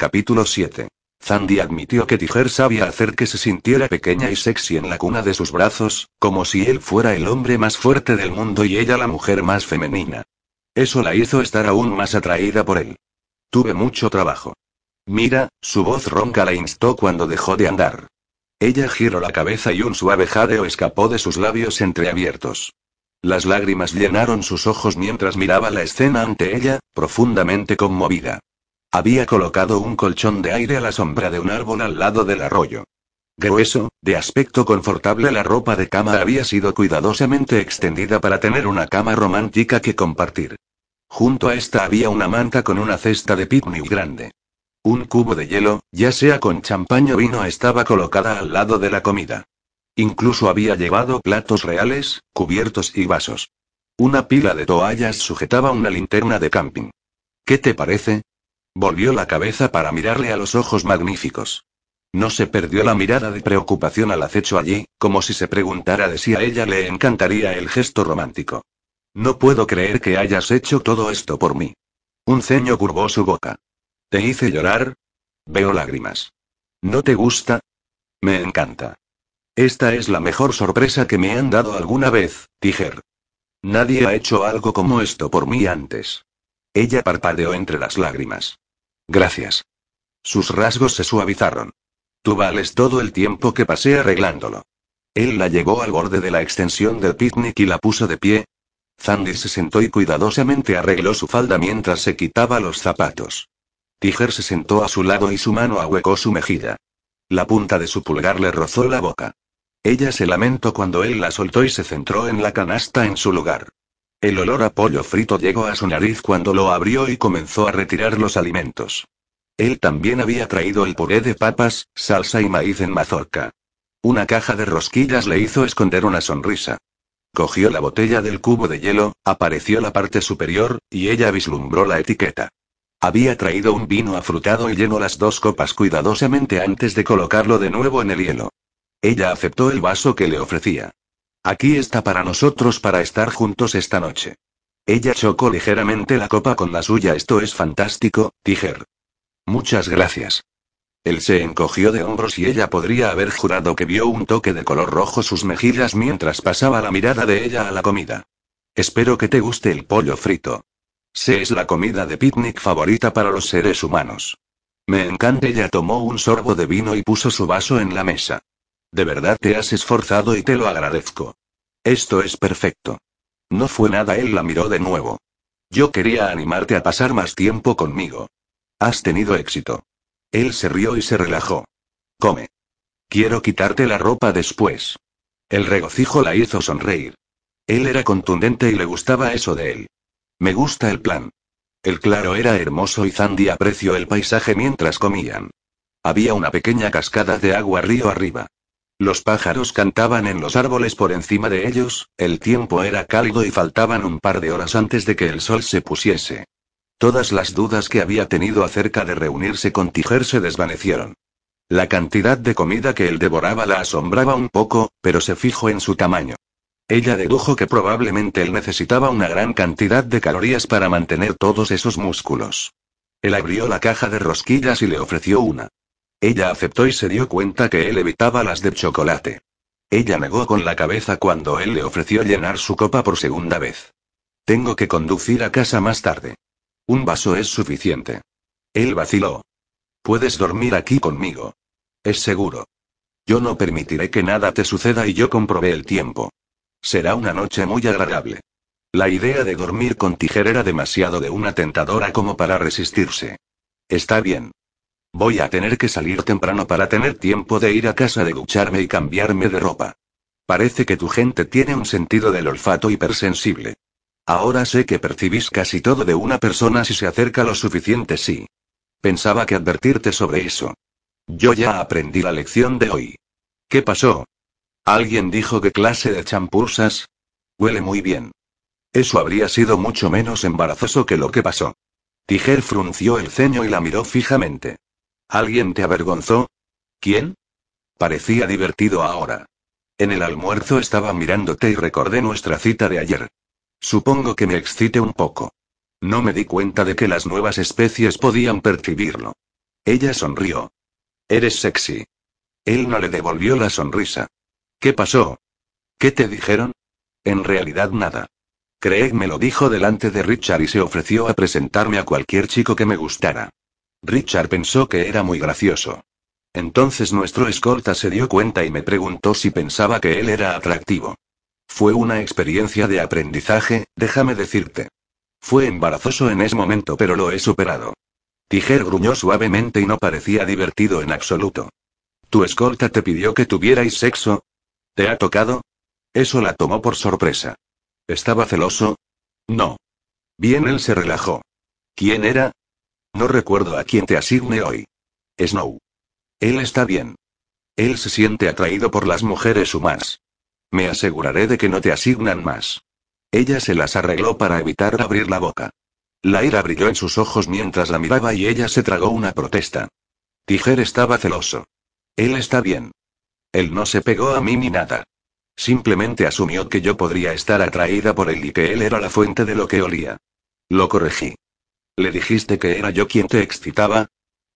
Capítulo 7. Zandy admitió que Tiger sabía hacer que se sintiera pequeña y sexy en la cuna de sus brazos, como si él fuera el hombre más fuerte del mundo y ella la mujer más femenina. Eso la hizo estar aún más atraída por él. Tuve mucho trabajo. Mira, su voz ronca la instó cuando dejó de andar. Ella giró la cabeza y un suave jadeo escapó de sus labios entreabiertos. Las lágrimas llenaron sus ojos mientras miraba la escena ante ella, profundamente conmovida. Había colocado un colchón de aire a la sombra de un árbol al lado del arroyo. Grueso, de aspecto confortable, la ropa de cama había sido cuidadosamente extendida para tener una cama romántica que compartir. Junto a esta había una manta con una cesta de picnic grande. Un cubo de hielo, ya sea con champaña o vino, estaba colocada al lado de la comida. Incluso había llevado platos reales, cubiertos y vasos. Una pila de toallas sujetaba una linterna de camping. ¿Qué te parece? Volvió la cabeza para mirarle a los ojos magníficos. No se perdió la mirada de preocupación al acecho allí, como si se preguntara de si a ella le encantaría el gesto romántico. No puedo creer que hayas hecho todo esto por mí. Un ceño curvó su boca. ¿Te hice llorar? Veo lágrimas. ¿No te gusta? Me encanta. Esta es la mejor sorpresa que me han dado alguna vez, Tiger. Nadie ha hecho algo como esto por mí antes. Ella parpadeó entre las lágrimas. Gracias. Sus rasgos se suavizaron. Tú vales todo el tiempo que pasé arreglándolo. Él la llevó al borde de la extensión del picnic y la puso de pie. Zandy se sentó y cuidadosamente arregló su falda mientras se quitaba los zapatos. Tiger se sentó a su lado y su mano ahuecó su mejilla. La punta de su pulgar le rozó la boca. Ella se lamentó cuando él la soltó y se centró en la canasta en su lugar. El olor a pollo frito llegó a su nariz cuando lo abrió y comenzó a retirar los alimentos. Él también había traído el puré de papas, salsa y maíz en mazorca. Una caja de rosquillas le hizo esconder una sonrisa. Cogió la botella del cubo de hielo, apareció la parte superior, y ella vislumbró la etiqueta. Había traído un vino afrutado y llenó las dos copas cuidadosamente antes de colocarlo de nuevo en el hielo. Ella aceptó el vaso que le ofrecía. Aquí está para nosotros para estar juntos esta noche. Ella chocó ligeramente la copa con la suya. Esto es fantástico, Tiger. Muchas gracias. Él se encogió de hombros y ella podría haber jurado que vio un toque de color rojo sus mejillas mientras pasaba la mirada de ella a la comida. Espero que te guste el pollo frito. Se es la comida de picnic favorita para los seres humanos. Me encanta. Ella tomó un sorbo de vino y puso su vaso en la mesa. De verdad te has esforzado y te lo agradezco. Esto es perfecto. No fue nada, él la miró de nuevo. Yo quería animarte a pasar más tiempo conmigo. Has tenido éxito. Él se rió y se relajó. Come. Quiero quitarte la ropa después. El regocijo la hizo sonreír. Él era contundente y le gustaba eso de él. Me gusta el plan. El claro era hermoso y Zandy apreció el paisaje mientras comían. Había una pequeña cascada de agua río arriba. Los pájaros cantaban en los árboles por encima de ellos, el tiempo era cálido y faltaban un par de horas antes de que el sol se pusiese. Todas las dudas que había tenido acerca de reunirse con Tiger se desvanecieron. La cantidad de comida que él devoraba la asombraba un poco, pero se fijó en su tamaño. Ella dedujo que probablemente él necesitaba una gran cantidad de calorías para mantener todos esos músculos. Él abrió la caja de rosquillas y le ofreció una. Ella aceptó y se dio cuenta que él evitaba las de chocolate. Ella negó con la cabeza cuando él le ofreció llenar su copa por segunda vez. Tengo que conducir a casa más tarde. Un vaso es suficiente. Él vaciló. Puedes dormir aquí conmigo. Es seguro. Yo no permitiré que nada te suceda y yo comprobé el tiempo. Será una noche muy agradable. La idea de dormir con Tijer era demasiado de una tentadora como para resistirse. Está bien. Voy a tener que salir temprano para tener tiempo de ir a casa de ducharme y cambiarme de ropa. Parece que tu gente tiene un sentido del olfato hipersensible. Ahora sé que percibís casi todo de una persona si se acerca lo suficiente, sí. Pensaba que advertirte sobre eso. Yo ya aprendí la lección de hoy. ¿Qué pasó? ¿Alguien dijo qué clase de champusas? Huele muy bien. Eso habría sido mucho menos embarazoso que lo que pasó. Tiger frunció el ceño y la miró fijamente. ¿Alguien te avergonzó? ¿Quién? Parecía divertido ahora. En el almuerzo estaba mirándote y recordé nuestra cita de ayer. Supongo que me excite un poco. No me di cuenta de que las nuevas especies podían percibirlo. Ella sonrió. Eres sexy. Él no le devolvió la sonrisa. ¿Qué pasó? ¿Qué te dijeron? En realidad nada. Craig me lo dijo delante de Richard y se ofreció a presentarme a cualquier chico que me gustara. Richard pensó que era muy gracioso. Entonces nuestro escolta se dio cuenta y me preguntó si pensaba que él era atractivo. Fue una experiencia de aprendizaje, déjame decirte. Fue embarazoso en ese momento, pero lo he superado. Tiger gruñó suavemente y no parecía divertido en absoluto. ¿Tu escolta te pidió que tuvierais sexo? ¿Te ha tocado? Eso la tomó por sorpresa. ¿Estaba celoso? No. Bien, él se relajó. ¿Quién era? No recuerdo a quién te asigne hoy. Snow. Él está bien. Él se siente atraído por las mujeres humanas. Me aseguraré de que no te asignan más. Ella se las arregló para evitar abrir la boca. La ira brilló en sus ojos mientras la miraba y ella se tragó una protesta. Tiger estaba celoso. Él está bien. Él no se pegó a mí ni nada. Simplemente asumió que yo podría estar atraída por él y que él era la fuente de lo que olía. Lo corregí. ¿Le dijiste que era yo quien te excitaba?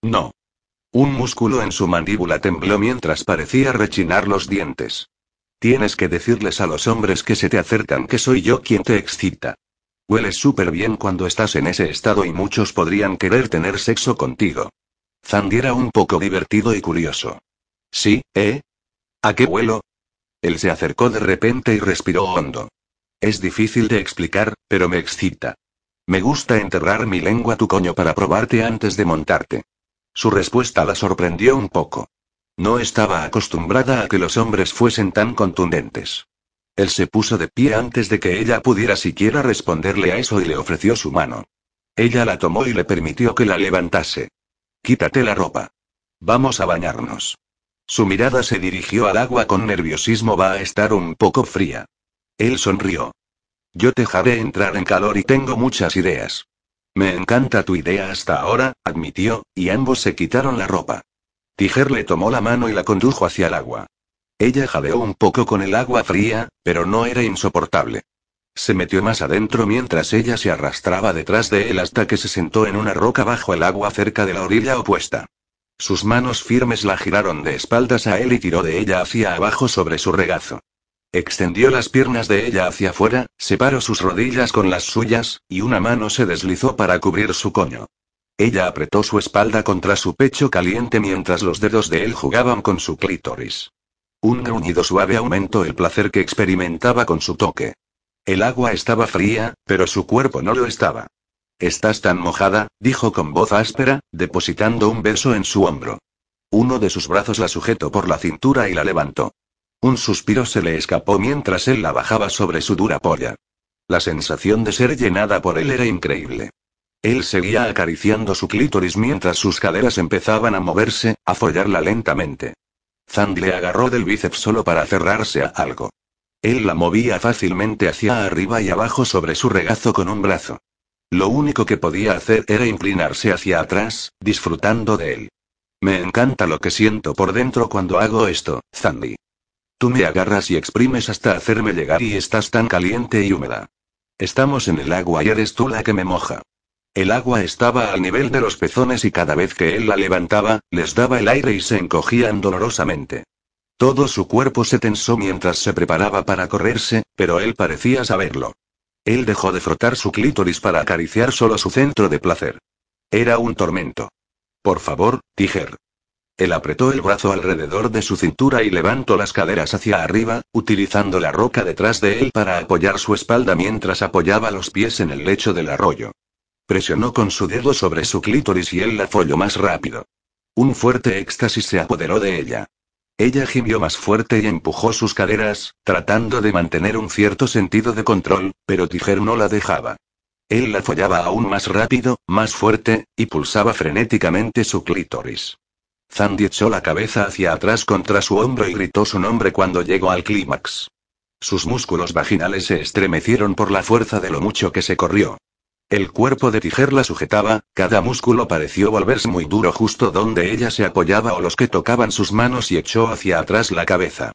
No. Un músculo en su mandíbula tembló mientras parecía rechinar los dientes. Tienes que decirles a los hombres que se te acercan que soy yo quien te excita. Hueles súper bien cuando estás en ese estado y muchos podrían querer tener sexo contigo. Zandy era un poco divertido y curioso. Sí, ¿eh? ¿A qué vuelo? Él se acercó de repente y respiró hondo. Es difícil de explicar, pero me excita. Me gusta enterrar mi lengua a tu coño para probarte antes de montarte. Su respuesta la sorprendió un poco. No estaba acostumbrada a que los hombres fuesen tan contundentes. Él se puso de pie antes de que ella pudiera siquiera responderle a eso y le ofreció su mano. Ella la tomó y le permitió que la levantase. Quítate la ropa. Vamos a bañarnos. Su mirada se dirigió al agua con nerviosismo. Va a estar un poco fría. Él sonrió. Yo te haré entrar en calor y tengo muchas ideas. Me encanta tu idea hasta ahora, admitió, y ambos se quitaron la ropa. Tiger le tomó la mano y la condujo hacia el agua. Ella jadeó un poco con el agua fría, pero no era insoportable. Se metió más adentro mientras ella se arrastraba detrás de él hasta que se sentó en una roca bajo el agua cerca de la orilla opuesta. Sus manos firmes la giraron de espaldas a él y tiró de ella hacia abajo sobre su regazo. Extendió las piernas de ella hacia afuera, separó sus rodillas con las suyas, y una mano se deslizó para cubrir su coño. Ella apretó su espalda contra su pecho caliente mientras los dedos de él jugaban con su clítoris. Un gruñido suave aumentó el placer que experimentaba con su toque. El agua estaba fría, pero su cuerpo no lo estaba. Estás tan mojada, dijo con voz áspera, depositando un beso en su hombro. Uno de sus brazos la sujetó por la cintura y la levantó. Un suspiro se le escapó mientras él la bajaba sobre su dura polla. La sensación de ser llenada por él era increíble. Él seguía acariciando su clítoris mientras sus caderas empezaban a moverse, a follarla lentamente. Zand le agarró del bíceps solo para cerrarse a algo. Él la movía fácilmente hacia arriba y abajo sobre su regazo con un brazo. Lo único que podía hacer era inclinarse hacia atrás, disfrutando de él. Me encanta lo que siento por dentro cuando hago esto, Zandy. Tú me agarras y exprimes hasta hacerme llegar y estás tan caliente y húmeda. Estamos en el agua y eres tú la que me moja. El agua estaba al nivel de los pezones y cada vez que él la levantaba, les daba el aire y se encogían dolorosamente. Todo su cuerpo se tensó mientras se preparaba para correrse, pero él parecía saberlo. Él dejó de frotar su clítoris para acariciar solo su centro de placer. Era un tormento. Por favor, Tiger. Él apretó el brazo alrededor de su cintura y levantó las caderas hacia arriba, utilizando la roca detrás de él para apoyar su espalda mientras apoyaba los pies en el lecho del arroyo. Presionó con su dedo sobre su clítoris y él la folló más rápido. Un fuerte éxtasis se apoderó de ella. Ella gimió más fuerte y empujó sus caderas, tratando de mantener un cierto sentido de control, pero Tiger no la dejaba. Él la follaba aún más rápido, más fuerte, y pulsaba frenéticamente su clítoris. Zandy echó la cabeza hacia atrás contra su hombro y gritó su nombre cuando llegó al clímax. Sus músculos vaginales se estremecieron por la fuerza de lo mucho que se corrió. El cuerpo de Tiger la sujetaba, cada músculo pareció volverse muy duro justo donde ella se apoyaba o los que tocaban sus manos y echó hacia atrás la cabeza.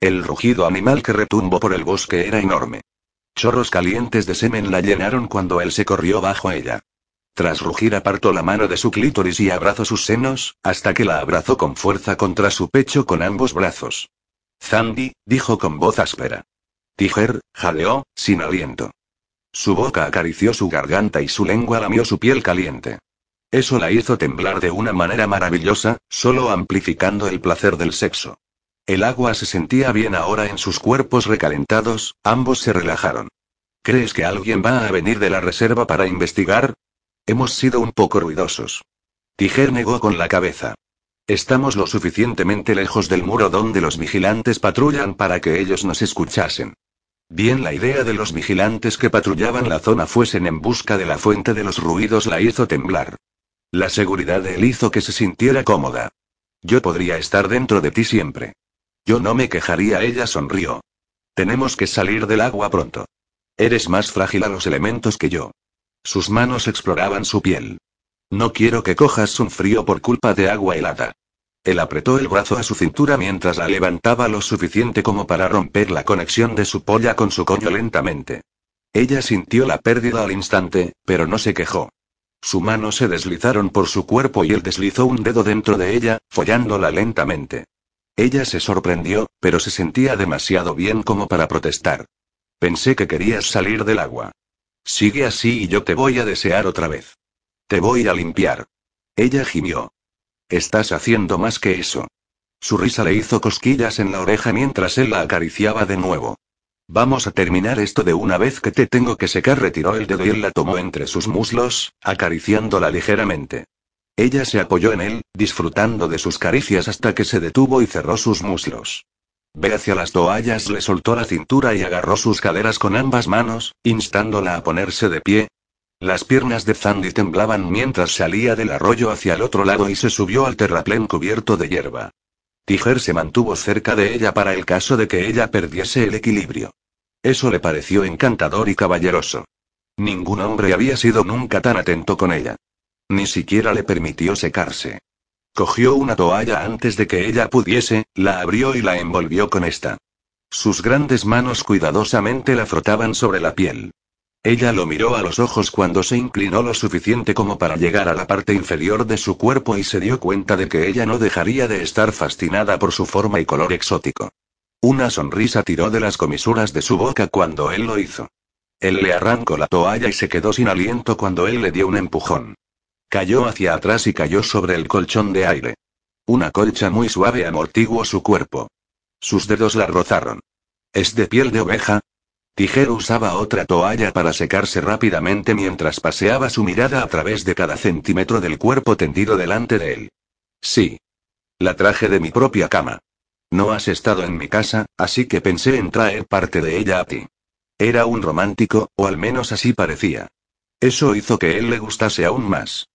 El rugido animal que retumbó por el bosque era enorme. Chorros calientes de semen la llenaron cuando él se corrió bajo ella. Tras rugir apartó la mano de su clítoris y abrazó sus senos, hasta que la abrazó con fuerza contra su pecho con ambos brazos. Zandy, dijo con voz áspera. Tiger, jadeó, sin aliento. Su boca acarició su garganta y su lengua lamió su piel caliente. Eso la hizo temblar de una manera maravillosa, solo amplificando el placer del sexo. El agua se sentía bien ahora en sus cuerpos recalentados, ambos se relajaron. ¿Crees que alguien va a venir de la reserva para investigar? Hemos sido un poco ruidosos. Tiger negó con la cabeza. Estamos lo suficientemente lejos del muro donde los vigilantes patrullan para que ellos nos escuchasen. Bien la idea de los vigilantes que patrullaban la zona fuesen en busca de la fuente de los ruidos la hizo temblar. La seguridad de él hizo que se sintiera cómoda. Yo podría estar dentro de ti siempre. Yo no me quejaría, ella sonrió. Tenemos que salir del agua pronto. Eres más frágil a los elementos que yo. Sus manos exploraban su piel. No quiero que cojas un frío por culpa de agua helada. Él apretó el brazo a su cintura mientras la levantaba lo suficiente como para romper la conexión de su polla con su coño lentamente. Ella sintió la pérdida al instante, pero no se quejó. Su mano se deslizaron por su cuerpo y él deslizó un dedo dentro de ella, follándola lentamente. Ella se sorprendió, pero se sentía demasiado bien como para protestar. Pensé que querías salir del agua. Sigue así y yo te voy a desear otra vez. Te voy a limpiar. Ella gimió. Estás haciendo más que eso. Su risa le hizo cosquillas en la oreja mientras él la acariciaba de nuevo. Vamos a terminar esto de una vez que te tengo que secar. Retiró el dedo y él la tomó entre sus muslos, acariciándola ligeramente. Ella se apoyó en él, disfrutando de sus caricias hasta que se detuvo y cerró sus muslos. Ve hacia las toallas, le soltó la cintura y agarró sus caderas con ambas manos, instándola a ponerse de pie, las piernas de Zandy temblaban mientras salía del arroyo hacia el otro lado y se subió al terraplén cubierto de hierba. Tiger se mantuvo cerca de ella para el caso de que ella perdiese el equilibrio. Eso le pareció encantador y caballeroso. Ningún hombre había sido nunca tan atento con ella. Ni siquiera le permitió secarse. Cogió una toalla antes de que ella pudiese, la abrió y la envolvió con esta. Sus grandes manos cuidadosamente la frotaban sobre la piel. Ella lo miró a los ojos cuando se inclinó lo suficiente como para llegar a la parte inferior de su cuerpo y se dio cuenta de que ella no dejaría de estar fascinada por su forma y color exótico. Una sonrisa tiró de las comisuras de su boca cuando él lo hizo. Él le arrancó la toalla y se quedó sin aliento cuando él le dio un empujón. Cayó hacia atrás y cayó sobre el colchón de aire. Una colcha muy suave amortiguó su cuerpo. Sus dedos la rozaron. ¿Es de piel de oveja? Tijer usaba otra toalla para secarse rápidamente mientras paseaba su mirada a través de cada centímetro del cuerpo tendido delante de él. Sí. La traje de mi propia cama. No has estado en mi casa, así que pensé en traer parte de ella a ti. Era un romántico, o al menos así parecía. Eso hizo que él le gustase aún más.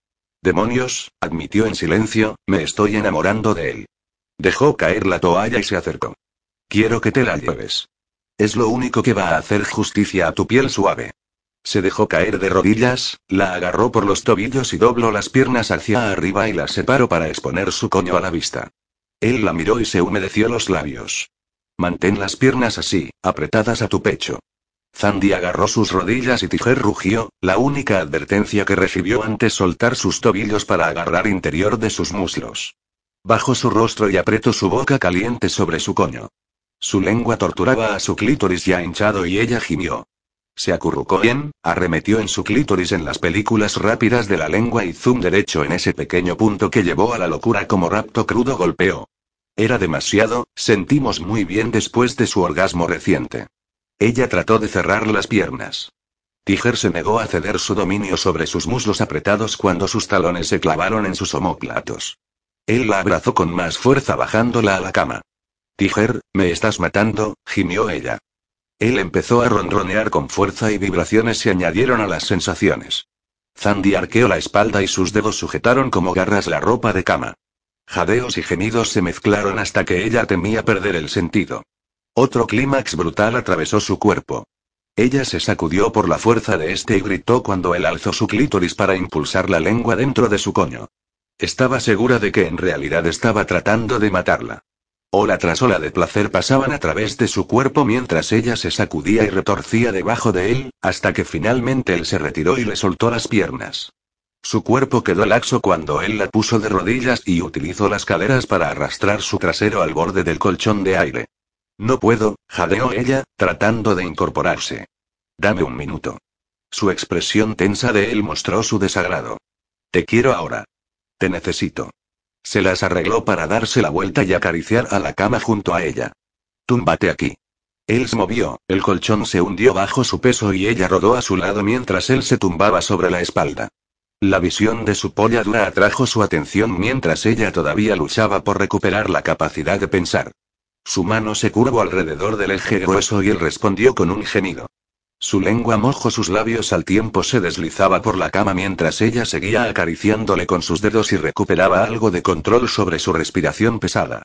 Demonios, admitió en silencio, me estoy enamorando de él. Dejó caer la toalla y se acercó. Quiero que te la lleves. Es lo único que va a hacer justicia a tu piel suave. Se dejó caer de rodillas, la agarró por los tobillos y dobló las piernas hacia arriba y las separó para exponer su coño a la vista. Él la miró y se humedeció los labios. Mantén las piernas así, apretadas a tu pecho. Zandy agarró sus rodillas y Tiger rugió, la única advertencia que recibió antes soltar sus tobillos para agarrar interior de sus muslos. Bajó su rostro y apretó su boca caliente sobre su coño. Su lengua torturaba a su clítoris ya hinchado y ella gimió. Se acurrucó bien, arremetió en su clítoris en las películas rápidas de la lengua y zoom derecho en ese pequeño punto que llevó a la locura como rapto crudo golpeó. Era demasiado, sentimos muy bien después de su orgasmo reciente. Ella trató de cerrar las piernas. Tiger se negó a ceder su dominio sobre sus muslos apretados cuando sus talones se clavaron en sus omóplatos. Él la abrazó con más fuerza bajándola a la cama. Tiger, me estás matando, gimió ella. Él empezó a ronronear con fuerza y vibraciones se añadieron a las sensaciones. Zandy arqueó la espalda y sus dedos sujetaron como garras la ropa de cama. Jadeos y gemidos se mezclaron hasta que ella temía perder el sentido. Otro clímax brutal atravesó su cuerpo. Ella se sacudió por la fuerza de este y gritó cuando él alzó su clítoris para impulsar la lengua dentro de su coño. Estaba segura de que en realidad estaba tratando de matarla. Ola tras ola de placer pasaban a través de su cuerpo mientras ella se sacudía y retorcía debajo de él, hasta que finalmente él se retiró y le soltó las piernas. Su cuerpo quedó laxo cuando él la puso de rodillas y utilizó las caderas para arrastrar su trasero al borde del colchón de aire. No puedo, jadeó ella, tratando de incorporarse. Dame un minuto. Su expresión tensa de él mostró su desagrado. Te quiero ahora. Te necesito. Se las arregló para darse la vuelta y acariciar a la cama junto a ella. Túmbate aquí. Él se movió, el colchón se hundió bajo su peso y ella rodó a su lado mientras él se tumbaba sobre la espalda. La visión de su polla dura atrajo su atención mientras ella todavía luchaba por recuperar la capacidad de pensar. Su mano se curvó alrededor del eje grueso y él respondió con un gemido. Su lengua mojó sus labios al tiempo se deslizaba por la cama mientras ella seguía acariciándole con sus dedos y recuperaba algo de control sobre su respiración pesada.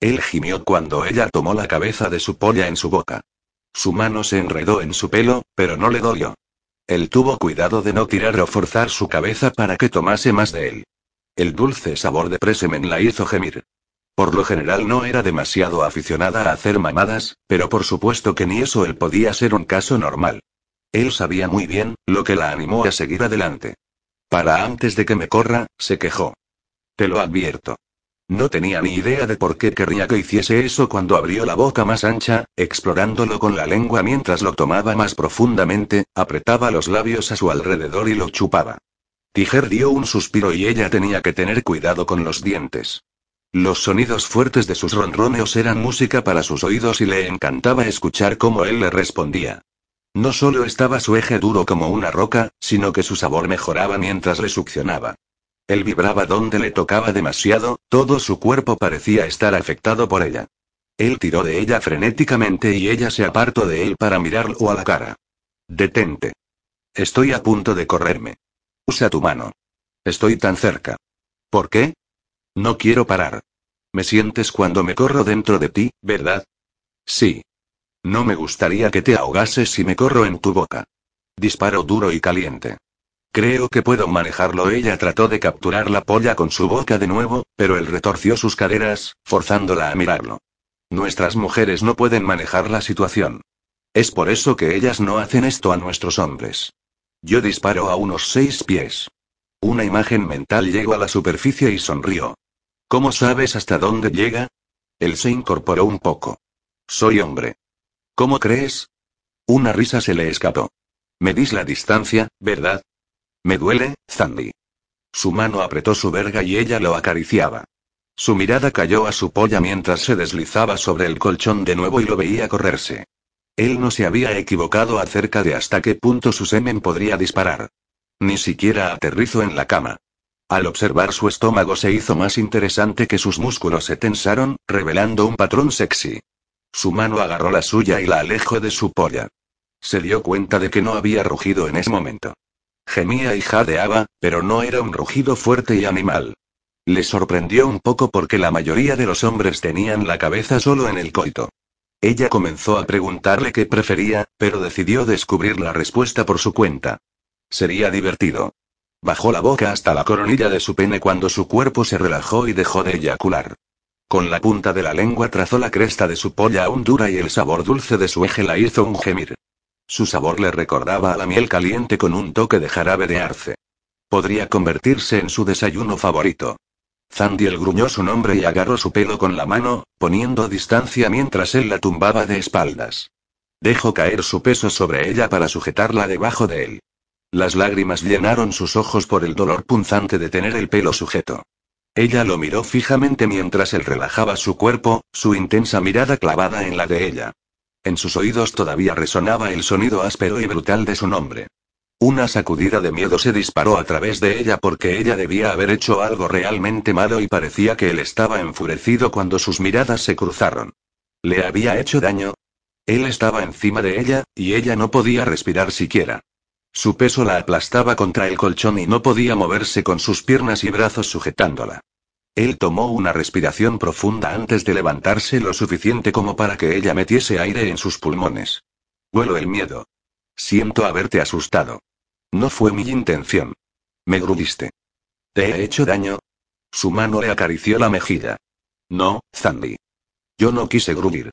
Él gimió cuando ella tomó la cabeza de su polla en su boca. Su mano se enredó en su pelo, pero no le dolió. Él tuvo cuidado de no tirar o forzar su cabeza para que tomase más de él. El dulce sabor de presemen la hizo gemir. Por lo general no era demasiado aficionada a hacer mamadas, pero por supuesto que ni eso él podía ser un caso normal. Él sabía muy bien, lo que la animó a seguir adelante. Para antes de que me corra, se quejó. Te lo advierto. No tenía ni idea de por qué querría que hiciese eso cuando abrió la boca más ancha, explorándolo con la lengua mientras lo tomaba más profundamente, apretaba los labios a su alrededor y lo chupaba. Tiger dio un suspiro y ella tenía que tener cuidado con los dientes. Los sonidos fuertes de sus ronroneos eran música para sus oídos y le encantaba escuchar cómo él le respondía. No solo estaba su eje duro como una roca, sino que su sabor mejoraba mientras le succionaba. Él vibraba donde le tocaba demasiado, todo su cuerpo parecía estar afectado por ella. Él tiró de ella frenéticamente y ella se apartó de él para mirarlo a la cara. Detente. Estoy a punto de correrme. Usa tu mano. Estoy tan cerca. ¿Por qué? No quiero parar. Me sientes cuando me corro dentro de ti, ¿verdad? Sí. No me gustaría que te ahogases si me corro en tu boca. Disparo duro y caliente. Creo que puedo manejarlo. Ella trató de capturar la polla con su boca de nuevo, pero él retorció sus caderas, forzándola a mirarlo. Nuestras mujeres no pueden manejar la situación. Es por eso que ellas no hacen esto a nuestros hombres. Yo disparo a unos seis pies. Una imagen mental llegó a la superficie y sonrió. ¿Cómo sabes hasta dónde llega? Él se incorporó un poco. Soy hombre. ¿Cómo crees? Una risa se le escapó. Me dis la distancia, ¿verdad? Me duele, Zandy. Su mano apretó su verga y ella lo acariciaba. Su mirada cayó a su polla mientras se deslizaba sobre el colchón de nuevo y lo veía correrse. Él no se había equivocado acerca de hasta qué punto su semen podría disparar. Ni siquiera aterrizó en la cama. Al observar su estómago se hizo más interesante que sus músculos se tensaron, revelando un patrón sexy. Su mano agarró la suya y la alejó de su polla. Se dio cuenta de que no había rugido en ese momento. Gemía y jadeaba, pero no era un rugido fuerte y animal. Le sorprendió un poco porque la mayoría de los hombres tenían la cabeza solo en el coito. Ella comenzó a preguntarle qué prefería, pero decidió descubrir la respuesta por su cuenta. Sería divertido. Bajó la boca hasta la coronilla de su pene cuando su cuerpo se relajó y dejó de eyacular. Con la punta de la lengua trazó la cresta de su polla aún dura y el sabor dulce de su eje la hizo un gemir. Su sabor le recordaba a la miel caliente con un toque de jarabe de arce. Podría convertirse en su desayuno favorito. Zandiel gruñó su nombre y agarró su pelo con la mano, poniendo distancia mientras él la tumbaba de espaldas. Dejó caer su peso sobre ella para sujetarla debajo de él. Las lágrimas llenaron sus ojos por el dolor punzante de tener el pelo sujeto. Ella lo miró fijamente mientras él relajaba su cuerpo, su intensa mirada clavada en la de ella. En sus oídos todavía resonaba el sonido áspero y brutal de su nombre. Una sacudida de miedo se disparó a través de ella porque ella debía haber hecho algo realmente malo y parecía que él estaba enfurecido cuando sus miradas se cruzaron. ¿Le había hecho daño? Él estaba encima de ella, y ella no podía respirar siquiera. Su peso la aplastaba contra el colchón y no podía moverse con sus piernas y brazos sujetándola. Él tomó una respiración profunda antes de levantarse lo suficiente como para que ella metiese aire en sus pulmones. Vuelo el miedo. Siento haberte asustado. No fue mi intención. Me grudiste. ¿Te he hecho daño? Su mano le acarició la mejilla. No, Zandy. Yo no quise grudir.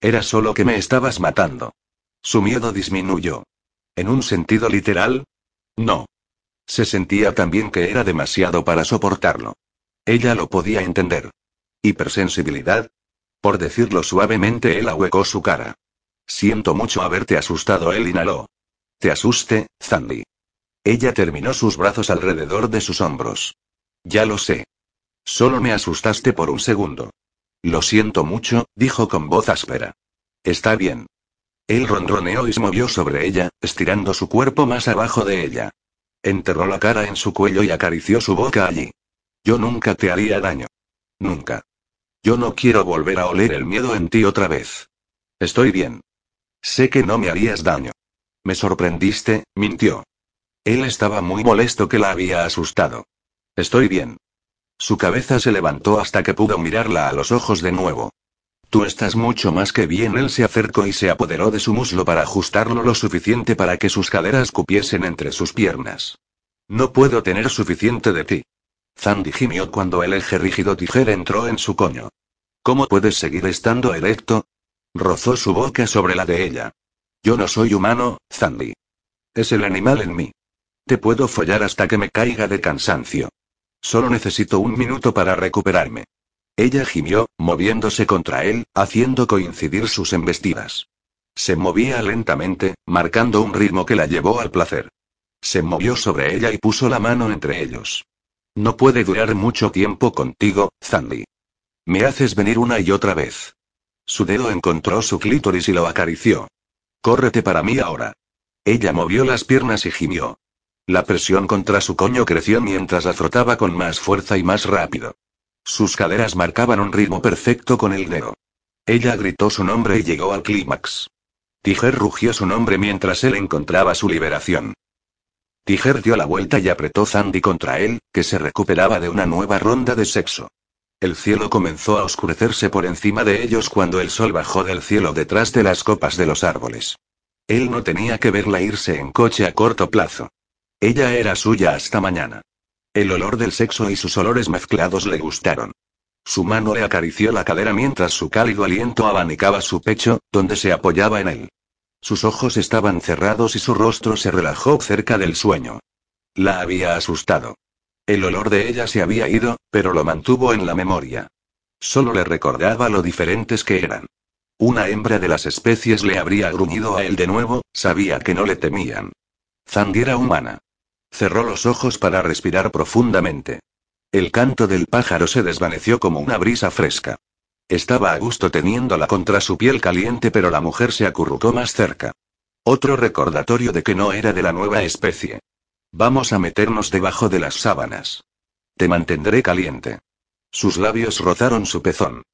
Era solo que me estabas matando. Su miedo disminuyó. ¿En un sentido literal? No. Se sentía también que era demasiado para soportarlo. Ella lo podía entender. ¿Hipersensibilidad? Por decirlo suavemente, él ahuecó su cara. Siento mucho haberte asustado, él inhaló. Te asuste, Zandy. Ella terminó sus brazos alrededor de sus hombros. Ya lo sé. Solo me asustaste por un segundo. Lo siento mucho, dijo con voz áspera. Está bien. Él ronroneó y se movió sobre ella, estirando su cuerpo más abajo de ella. Enterró la cara en su cuello y acarició su boca allí. Yo nunca te haría daño. Nunca. Yo no quiero volver a oler el miedo en ti otra vez. Estoy bien. Sé que no me harías daño. Me sorprendiste, mintió. Él estaba muy molesto que la había asustado. Estoy bien. Su cabeza se levantó hasta que pudo mirarla a los ojos de nuevo. Tú estás mucho más que bien. Él se acercó y se apoderó de su muslo para ajustarlo lo suficiente para que sus caderas cupiesen entre sus piernas. No puedo tener suficiente de ti. Zandy gimió cuando el eje rígido tijera entró en su coño. ¿Cómo puedes seguir estando erecto? Rozó su boca sobre la de ella. Yo no soy humano, Zandy. Es el animal en mí. Te puedo follar hasta que me caiga de cansancio. Solo necesito un minuto para recuperarme. Ella gimió, moviéndose contra él, haciendo coincidir sus embestidas. Se movía lentamente, marcando un ritmo que la llevó al placer. Se movió sobre ella y puso la mano entre ellos. No puede durar mucho tiempo contigo, Zandy. Me haces venir una y otra vez. Su dedo encontró su clítoris y lo acarició. Córrete para mí ahora. Ella movió las piernas y gimió. La presión contra su coño creció mientras la frotaba con más fuerza y más rápido. Sus caderas marcaban un ritmo perfecto con el dedo. Ella gritó su nombre y llegó al clímax. Tiger rugió su nombre mientras él encontraba su liberación. Tiger dio la vuelta y apretó Zandy contra él, que se recuperaba de una nueva ronda de sexo. El cielo comenzó a oscurecerse por encima de ellos cuando el sol bajó del cielo detrás de las copas de los árboles. Él no tenía que verla irse en coche a corto plazo. Ella era suya hasta mañana. El olor del sexo y sus olores mezclados le gustaron. Su mano le acarició la cadera mientras su cálido aliento abanicaba su pecho, donde se apoyaba en él. Sus ojos estaban cerrados y su rostro se relajó cerca del sueño. La había asustado. El olor de ella se había ido, pero lo mantuvo en la memoria. Solo le recordaba lo diferentes que eran. Una hembra de las especies le habría gruñido a él de nuevo, sabía que no le temían. Zandy era humana. Cerró los ojos para respirar profundamente. El canto del pájaro se desvaneció como una brisa fresca. Estaba a gusto teniéndola contra su piel caliente, pero la mujer se acurrucó más cerca. Otro recordatorio de que no era de la nueva especie. Vamos a meternos debajo de las sábanas. Te mantendré caliente. Sus labios rozaron su pezón.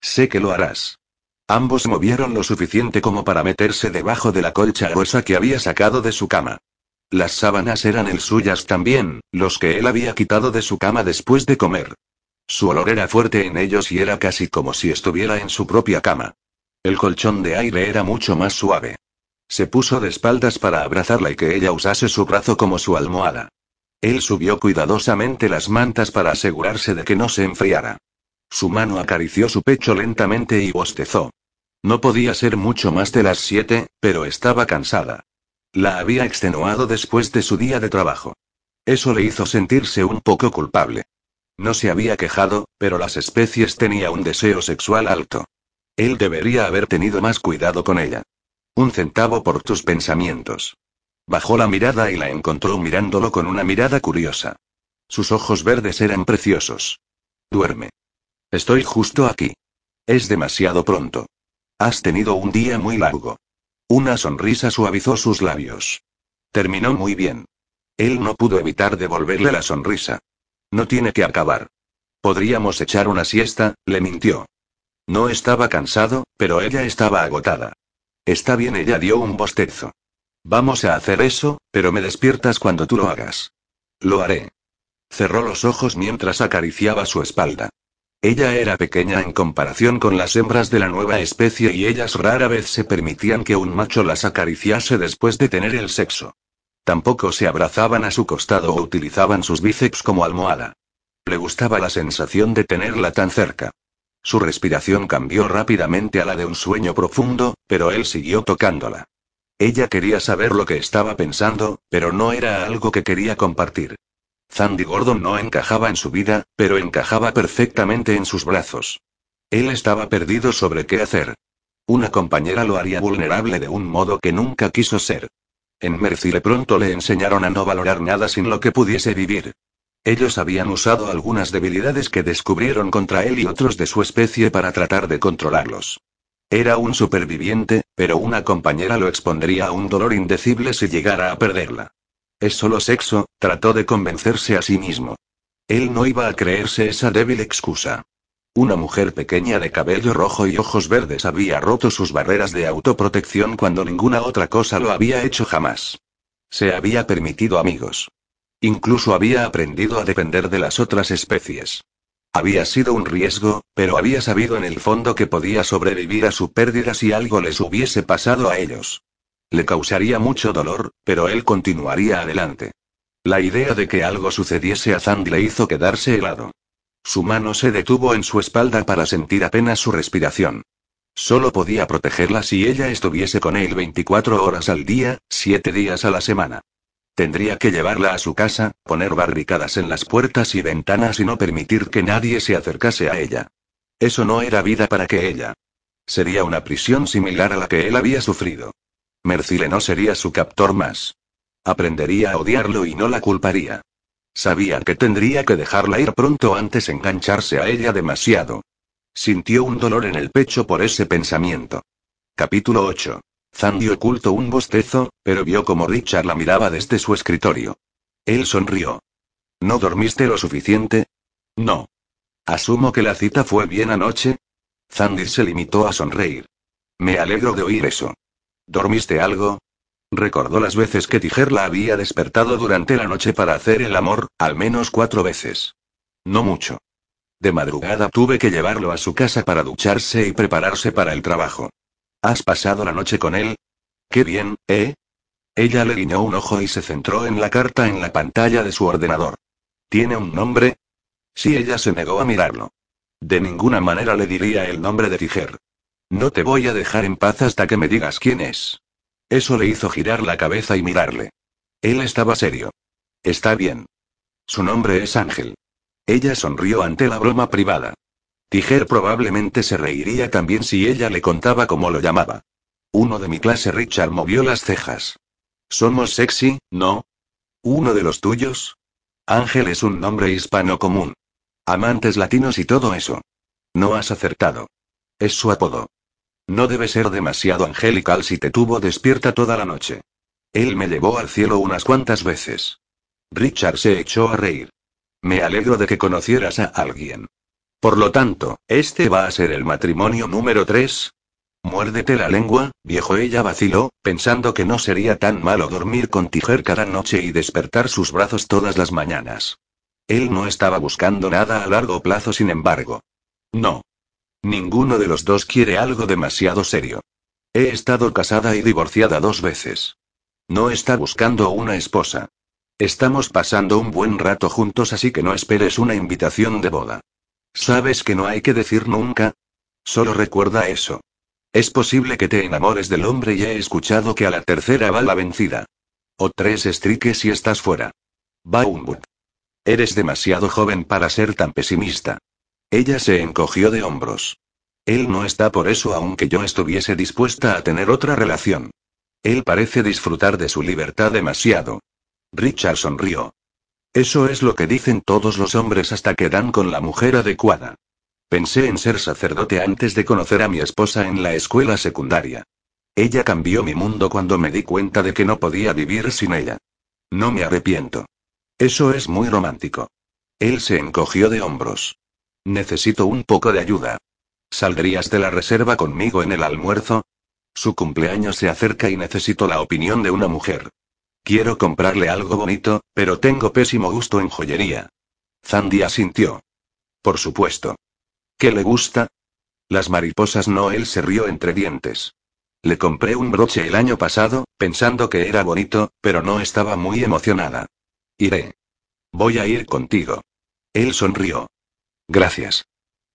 Sé que lo harás. Ambos movieron lo suficiente como para meterse debajo de la colcha gruesa que había sacado de su cama. Las sábanas eran el suyas también, los que él había quitado de su cama después de comer. Su olor era fuerte en ellos y era casi como si estuviera en su propia cama. El colchón de aire era mucho más suave. Se puso de espaldas para abrazarla y que ella usase su brazo como su almohada. Él subió cuidadosamente las mantas para asegurarse de que no se enfriara. Su mano acarició su pecho lentamente y bostezó. No podía ser mucho más de las siete, pero estaba cansada. La había extenuado después de su día de trabajo. Eso le hizo sentirse un poco culpable. No se había quejado, pero las especies tenía un deseo sexual alto. Él debería haber tenido más cuidado con ella. Un centavo por tus pensamientos. Bajó la mirada y la encontró mirándolo con una mirada curiosa. Sus ojos verdes eran preciosos. Duerme. Estoy justo aquí. Es demasiado pronto. Has tenido un día muy largo. Una sonrisa suavizó sus labios. Terminó muy bien. Él no pudo evitar devolverle la sonrisa. No tiene que acabar. Podríamos echar una siesta, le mintió. No estaba cansado, pero ella estaba agotada. Está bien, ella dio un bostezo. Vamos a hacer eso, pero me despiertas cuando tú lo hagas. Lo haré. Cerró los ojos mientras acariciaba su espalda. Ella era pequeña en comparación con las hembras de la nueva especie y ellas rara vez se permitían que un macho las acariciase después de tener el sexo. Tampoco se abrazaban a su costado o utilizaban sus bíceps como almohada. Le gustaba la sensación de tenerla tan cerca. Su respiración cambió rápidamente a la de un sueño profundo, pero él siguió tocándola. Ella quería saber lo que estaba pensando, pero no era algo que quería compartir. Sandy Gordon no encajaba en su vida, pero encajaba perfectamente en sus brazos. Él estaba perdido sobre qué hacer. Una compañera lo haría vulnerable de un modo que nunca quiso ser. En Mercile pronto le enseñaron a no valorar nada sin lo que pudiese vivir. Ellos habían usado algunas debilidades que descubrieron contra él y otros de su especie para tratar de controlarlos. Era un superviviente, pero una compañera lo expondría a un dolor indecible si llegara a perderla. Es solo sexo, trató de convencerse a sí mismo. Él no iba a creerse esa débil excusa. Una mujer pequeña de cabello rojo y ojos verdes había roto sus barreras de autoprotección cuando ninguna otra cosa lo había hecho jamás. Se había permitido amigos. Incluso había aprendido a depender de las otras especies. Había sido un riesgo, pero había sabido en el fondo que podía sobrevivir a su pérdida si algo les hubiese pasado a ellos. Le causaría mucho dolor, pero él continuaría adelante. La idea de que algo sucediese a Zand le hizo quedarse helado. Su mano se detuvo en su espalda para sentir apenas su respiración. Solo podía protegerla si ella estuviese con él 24 horas al día, 7 días a la semana. Tendría que llevarla a su casa, poner barricadas en las puertas y ventanas y no permitir que nadie se acercase a ella. Eso no era vida para que ella. Sería una prisión similar a la que él había sufrido. Mercile no sería su captor más. Aprendería a odiarlo y no la culparía. Sabía que tendría que dejarla ir pronto antes engancharse a ella demasiado. Sintió un dolor en el pecho por ese pensamiento. Capítulo 8. Zandy ocultó un bostezo, pero vio como Richard la miraba desde su escritorio. Él sonrió. ¿No dormiste lo suficiente? No. Asumo que la cita fue bien anoche. Zandy se limitó a sonreír. Me alegro de oír eso. ¿Dormiste algo? Recordó las veces que Tiger la había despertado durante la noche para hacer el amor, al menos cuatro veces. No mucho. De madrugada tuve que llevarlo a su casa para ducharse y prepararse para el trabajo. ¿Has pasado la noche con él? Qué bien, ¿eh? Ella le guiñó un ojo y se centró en la carta en la pantalla de su ordenador. ¿Tiene un nombre? Sí, ella se negó a mirarlo. De ninguna manera le diría el nombre de Tiger. No te voy a dejar en paz hasta que me digas quién es. Eso le hizo girar la cabeza y mirarle. Él estaba serio. Está bien. Su nombre es Ángel. Ella sonrió ante la broma privada. Tiger probablemente se reiría también si ella le contaba cómo lo llamaba. Uno de mi clase Richard movió las cejas. Somos sexy, ¿no? ¿Uno de los tuyos? Ángel es un nombre hispano común. Amantes latinos y todo eso. No has acertado. Es su apodo. No debe ser demasiado angelical si te tuvo despierta toda la noche. Él me llevó al cielo unas cuantas veces. Richard se echó a reír. Me alegro de que conocieras a alguien. Por lo tanto, ¿este va a ser el matrimonio número 3? Muérdete la lengua, viejo. Ella vaciló, pensando que no sería tan malo dormir con Tiger cada noche y despertar sus brazos todas las mañanas. Él no estaba buscando nada a largo plazo, sin embargo. No. Ninguno de los dos quiere algo demasiado serio. He estado casada y divorciada dos veces. No está buscando una esposa. Estamos pasando un buen rato juntos, así que no esperes una invitación de boda. ¿Sabes que no hay que decir nunca? Solo recuerda eso. Es posible que te enamores del hombre y he escuchado que a la tercera va la vencida. O tres estriques y estás fuera. Baumwood. Eres demasiado joven para ser tan pesimista. Ella se encogió de hombros. Él no está por eso aunque yo estuviese dispuesta a tener otra relación. Él parece disfrutar de su libertad demasiado. Richard sonrió. Eso es lo que dicen todos los hombres hasta que dan con la mujer adecuada. Pensé en ser sacerdote antes de conocer a mi esposa en la escuela secundaria. Ella cambió mi mundo cuando me di cuenta de que no podía vivir sin ella. No me arrepiento. Eso es muy romántico. Él se encogió de hombros. Necesito un poco de ayuda. ¿Saldrías de la reserva conmigo en el almuerzo? Su cumpleaños se acerca y necesito la opinión de una mujer. Quiero comprarle algo bonito, pero tengo pésimo gusto en joyería. Zandy asintió. Por supuesto. ¿Qué le gusta? Las mariposas no, él se rió entre dientes. Le compré un broche el año pasado, pensando que era bonito, pero no estaba muy emocionada. Iré. Voy a ir contigo. Él sonrió. Gracias.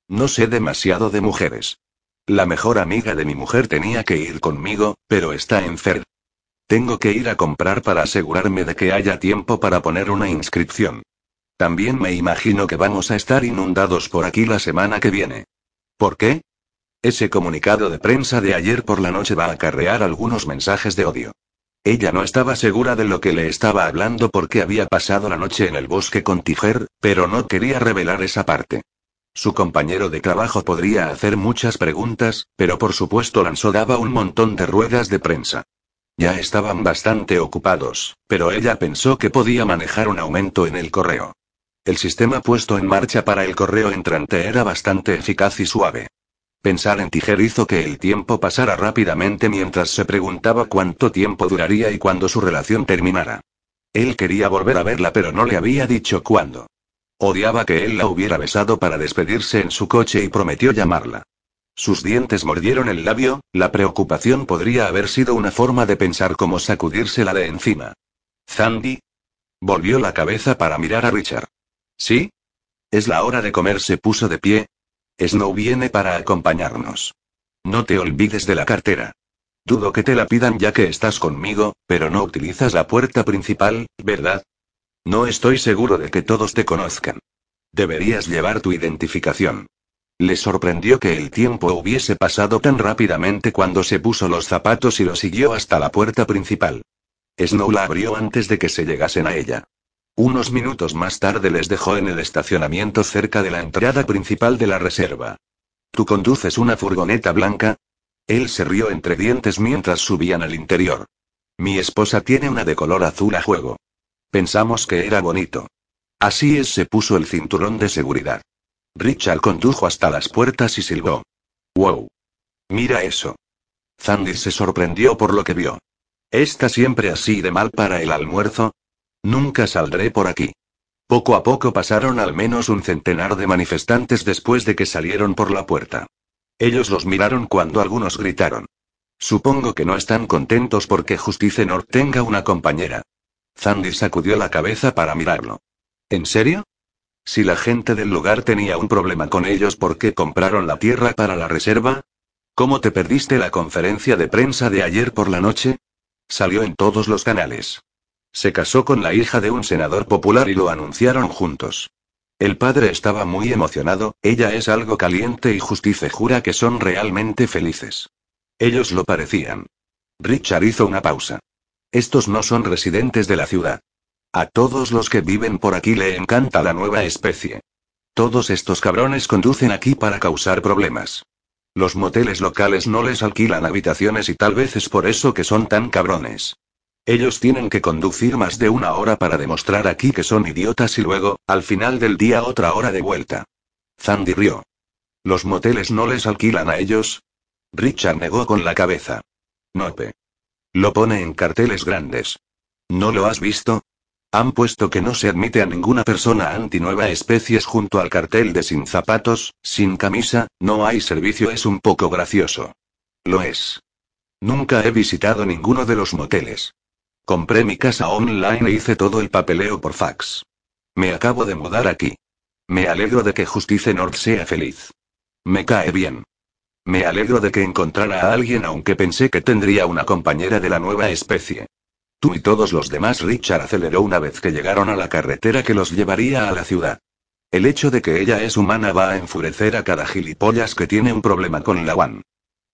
No sé demasiado de mujeres. La mejor amiga de mi mujer tenía que ir conmigo, pero está enferma. Tengo que ir a comprar para asegurarme de que haya tiempo para poner una inscripción. También me imagino que vamos a estar inundados por aquí la semana que viene. ¿Por qué? Ese comunicado de prensa de ayer por la noche va a acarrear algunos mensajes de odio. Ella no estaba segura de lo que le estaba hablando porque había pasado la noche en el bosque con Tiger, pero no quería revelar esa parte. Su compañero de trabajo podría hacer muchas preguntas, pero por supuesto Lanzo daba un montón de ruedas de prensa. Ya estaban bastante ocupados, pero ella pensó que podía manejar un aumento en el correo. El sistema puesto en marcha para el correo entrante era bastante eficaz y suave. Pensar en Tiger hizo que el tiempo pasara rápidamente mientras se preguntaba cuánto tiempo duraría y cuándo su relación terminara. Él quería volver a verla pero no le había dicho cuándo. Odiaba que él la hubiera besado para despedirse en su coche y prometió llamarla. Sus dientes mordieron el labio, la preocupación podría haber sido una forma de pensar como sacudírsela de encima. ¿Zandy? Volvió la cabeza para mirar a Richard. ¿Sí? Es la hora de comer, se puso de pie. Snow viene para acompañarnos. No te olvides de la cartera. Dudo que te la pidan ya que estás conmigo, pero no utilizas la puerta principal, ¿verdad? No estoy seguro de que todos te conozcan. Deberías llevar tu identificación. Le sorprendió que el tiempo hubiese pasado tan rápidamente cuando se puso los zapatos y lo siguió hasta la puerta principal. Snow la abrió antes de que se llegasen a ella. Unos minutos más tarde les dejó en el estacionamiento cerca de la entrada principal de la reserva. ¿Tú conduces una furgoneta blanca? Él se rió entre dientes mientras subían al interior. Mi esposa tiene una de color azul a juego. Pensamos que era bonito. Así es, se puso el cinturón de seguridad. Richard condujo hasta las puertas y silbó. ¡Wow! Mira eso. Zandy se sorprendió por lo que vio. ¿Está siempre así de mal para el almuerzo? Nunca saldré por aquí. Poco a poco pasaron al menos un centenar de manifestantes después de que salieron por la puerta. Ellos los miraron cuando algunos gritaron. Supongo que no están contentos porque Justice North tenga una compañera. Zandy sacudió la cabeza para mirarlo. ¿En serio? Si la gente del lugar tenía un problema con ellos porque compraron la tierra para la reserva. ¿Cómo te perdiste la conferencia de prensa de ayer por la noche? Salió en todos los canales. Se casó con la hija de un senador popular y lo anunciaron juntos. El padre estaba muy emocionado, ella es algo caliente y Justice jura que son realmente felices. Ellos lo parecían. Richard hizo una pausa. Estos no son residentes de la ciudad. A todos los que viven por aquí le encanta la nueva especie. Todos estos cabrones conducen aquí para causar problemas. Los moteles locales no les alquilan habitaciones y tal vez es por eso que son tan cabrones. Ellos tienen que conducir más de una hora para demostrar aquí que son idiotas y luego, al final del día, otra hora de vuelta. Zandy rió. ¿Los moteles no les alquilan a ellos? Richard negó con la cabeza. Nope. Lo pone en carteles grandes. ¿No lo has visto? Han puesto que no se admite a ninguna persona anti-nueva especies junto al cartel de sin zapatos, sin camisa, no hay servicio es un poco gracioso. Lo es. Nunca he visitado ninguno de los moteles. Compré mi casa online e hice todo el papeleo por fax. Me acabo de mudar aquí. Me alegro de que Justice North sea feliz. Me cae bien. Me alegro de que encontrara a alguien aunque pensé que tendría una compañera de la nueva especie. Tú y todos los demás. Richard aceleró una vez que llegaron a la carretera que los llevaría a la ciudad. El hecho de que ella es humana va a enfurecer a cada gilipollas que tiene un problema con la One.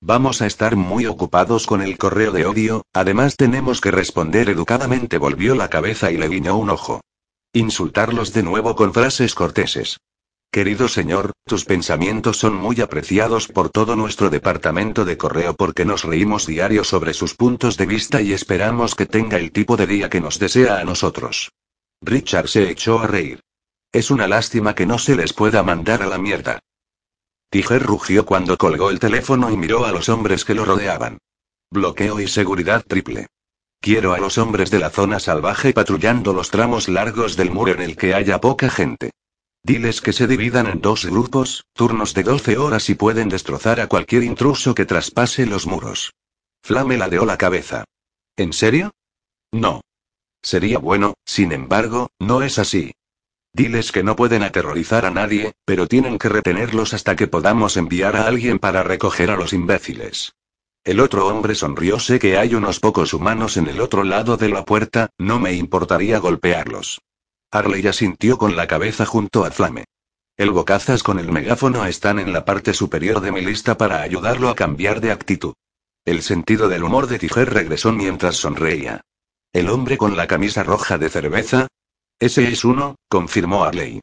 Vamos a estar muy ocupados con el correo de odio, además tenemos que responder educadamente. Volvió la cabeza y le guiñó un ojo. Insultarlos de nuevo con frases corteses. Querido señor, tus pensamientos son muy apreciados por todo nuestro departamento de correo porque nos reímos diario sobre sus puntos de vista y esperamos que tenga el tipo de día que nos desea a nosotros. Richard se echó a reír. Es una lástima que no se les pueda mandar a la mierda. Tiger rugió cuando colgó el teléfono y miró a los hombres que lo rodeaban. Bloqueo y seguridad triple. Quiero a los hombres de la zona salvaje patrullando los tramos largos del muro en el que haya poca gente. Diles que se dividan en dos grupos, turnos de 12 horas y pueden destrozar a cualquier intruso que traspase los muros. Flame ladeó la cabeza. ¿En serio? No. Sería bueno, sin embargo, no es así. Diles que no pueden aterrorizar a nadie, pero tienen que retenerlos hasta que podamos enviar a alguien para recoger a los imbéciles. El otro hombre sonrió. Sé que hay unos pocos humanos en el otro lado de la puerta, no me importaría golpearlos. Arley asintió con la cabeza junto a Flame. El bocazas con el megáfono están en la parte superior de mi lista para ayudarlo a cambiar de actitud. El sentido del humor de Tiger regresó mientras sonreía. ¿El hombre con la camisa roja de cerveza? Ese es uno, confirmó Arley.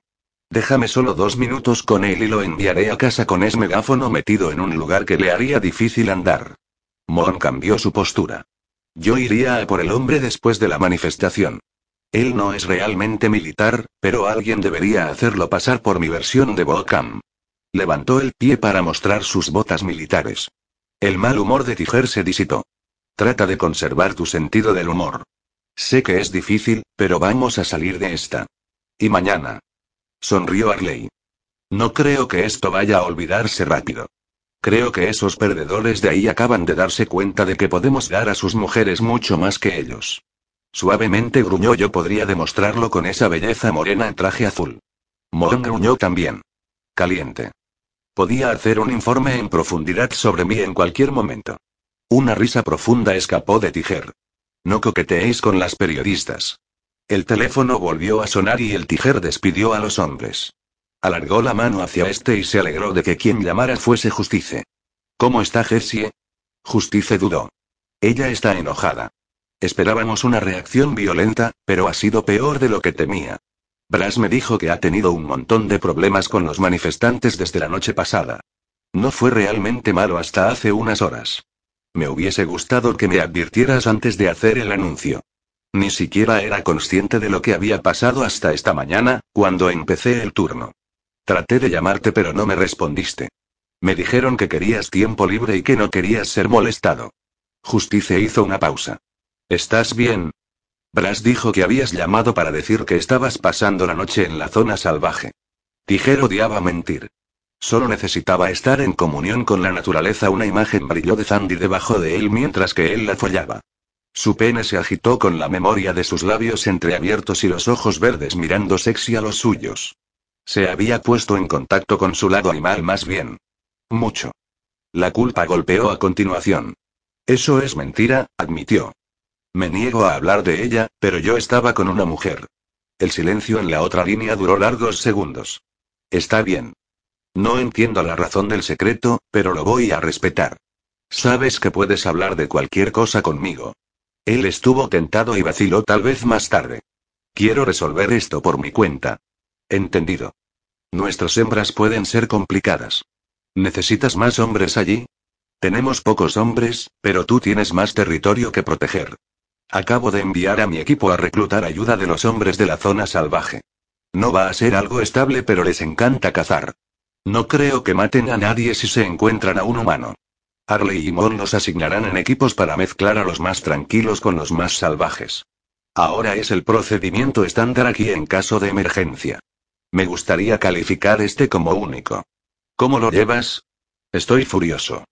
Déjame solo dos minutos con él y lo enviaré a casa con ese megáfono metido en un lugar que le haría difícil andar. Mon cambió su postura. Yo iría a por el hombre después de la manifestación. Él no es realmente militar, pero alguien debería hacerlo pasar por mi versión de Bocam. Levantó el pie para mostrar sus botas militares. El mal humor de Tiger se disipó. Trata de conservar tu sentido del humor. Sé que es difícil, pero vamos a salir de esta. Y mañana. Sonrió Arley. No creo que esto vaya a olvidarse rápido. Creo que esos perdedores de ahí acaban de darse cuenta de que podemos dar a sus mujeres mucho más que ellos. Suavemente gruñó yo podría demostrarlo con esa belleza morena en traje azul. Mon gruñó también. Caliente. Podía hacer un informe en profundidad sobre mí en cualquier momento. Una risa profunda escapó de Tiger. No coqueteéis con las periodistas. El teléfono volvió a sonar y el Tiger despidió a los hombres. Alargó la mano hacia este y se alegró de que quien llamara fuese Justice. ¿Cómo está Jessie? Justice dudó. Ella está enojada. Esperábamos una reacción violenta, pero ha sido peor de lo que temía. Bras me dijo que ha tenido un montón de problemas con los manifestantes desde la noche pasada. No fue realmente malo hasta hace unas horas. Me hubiese gustado que me advirtieras antes de hacer el anuncio. Ni siquiera era consciente de lo que había pasado hasta esta mañana, cuando empecé el turno. Traté de llamarte pero no me respondiste. Me dijeron que querías tiempo libre y que no querías ser molestado. Justicia hizo una pausa. ¿Estás bien? Bras dijo que habías llamado para decir que estabas pasando la noche en la zona salvaje. Tijer odiaba mentir. Solo necesitaba estar en comunión con la naturaleza. Una imagen brilló de Sandy debajo de él mientras que él la follaba. Su pene se agitó con la memoria de sus labios entreabiertos y los ojos verdes mirando sexy a los suyos. Se había puesto en contacto con su lado animal más bien. Mucho. La culpa golpeó a continuación. Eso es mentira, admitió. Me niego a hablar de ella, pero yo estaba con una mujer. El silencio en la otra línea duró largos segundos. Está bien. No entiendo la razón del secreto, pero lo voy a respetar. Sabes que puedes hablar de cualquier cosa conmigo. Él estuvo tentado y vaciló tal vez más tarde. Quiero resolver esto por mi cuenta. Entendido. Nuestras hembras pueden ser complicadas. ¿Necesitas más hombres allí? Tenemos pocos hombres, pero tú tienes más territorio que proteger. Acabo de enviar a mi equipo a reclutar ayuda de los hombres de la zona salvaje. No va a ser algo estable, pero les encanta cazar. No creo que maten a nadie si se encuentran a un humano. Harley y Mon los asignarán en equipos para mezclar a los más tranquilos con los más salvajes. Ahora es el procedimiento estándar aquí en caso de emergencia. Me gustaría calificar este como único. ¿Cómo lo llevas? Estoy furioso.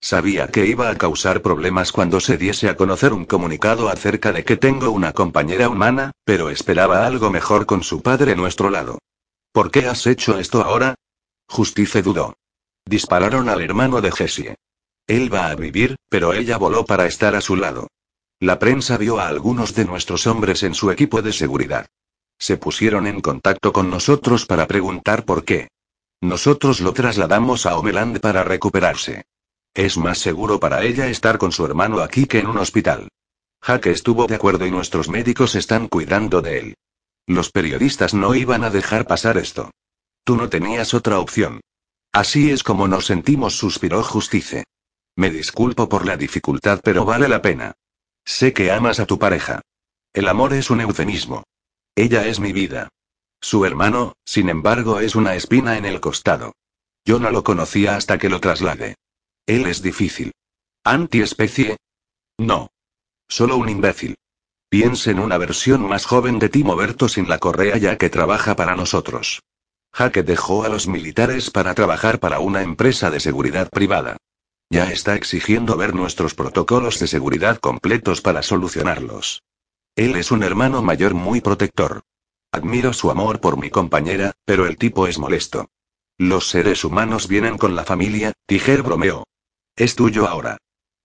Sabía que iba a causar problemas cuando se diese a conocer un comunicado acerca de que tengo una compañera humana, pero esperaba algo mejor con su padre a nuestro lado. ¿Por qué has hecho esto ahora? Justice dudó. Dispararon al hermano de Jessie. Él va a vivir, pero ella voló para estar a su lado. La prensa vio a algunos de nuestros hombres en su equipo de seguridad. Se pusieron en contacto con nosotros para preguntar por qué. Nosotros lo trasladamos a Homeland para recuperarse. Es más seguro para ella estar con su hermano aquí que en un hospital. Jaque estuvo de acuerdo y nuestros médicos están cuidando de él. Los periodistas no iban a dejar pasar esto. Tú no tenías otra opción. Así es como nos sentimos, suspiró Justice. Me disculpo por la dificultad, pero vale la pena. Sé que amas a tu pareja. El amor es un eufemismo. Ella es mi vida. Su hermano, sin embargo, es una espina en el costado. Yo no lo conocía hasta que lo trasladé. Él es difícil. ¿Antiespecie? No. Solo un imbécil. Piense en una versión más joven de Timo Berto sin la correa ya que trabaja para nosotros. Jaque dejó a los militares para trabajar para una empresa de seguridad privada. Ya está exigiendo ver nuestros protocolos de seguridad completos para solucionarlos. Él es un hermano mayor muy protector. Admiro su amor por mi compañera, pero el tipo es molesto. Los seres humanos vienen con la familia, Tiger bromeó. Es tuyo ahora.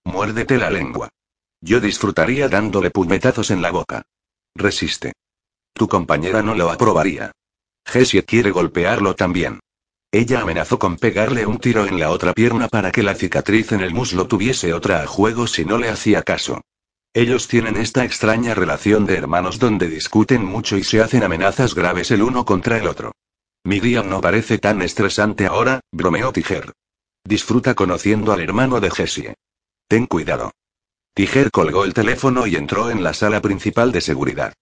Muérdete la lengua. Yo disfrutaría dándole puñetazos en la boca. Resiste. Tu compañera no lo aprobaría. Jessie quiere golpearlo también. Ella amenazó con pegarle un tiro en la otra pierna para que la cicatriz en el muslo tuviese otra a juego si no le hacía caso. Ellos tienen esta extraña relación de hermanos donde discuten mucho y se hacen amenazas graves el uno contra el otro. Mi día no parece tan estresante ahora, bromeó Tiger. Disfruta conociendo al hermano de Jessie. Ten cuidado. Tiger colgó el teléfono y entró en la sala principal de seguridad.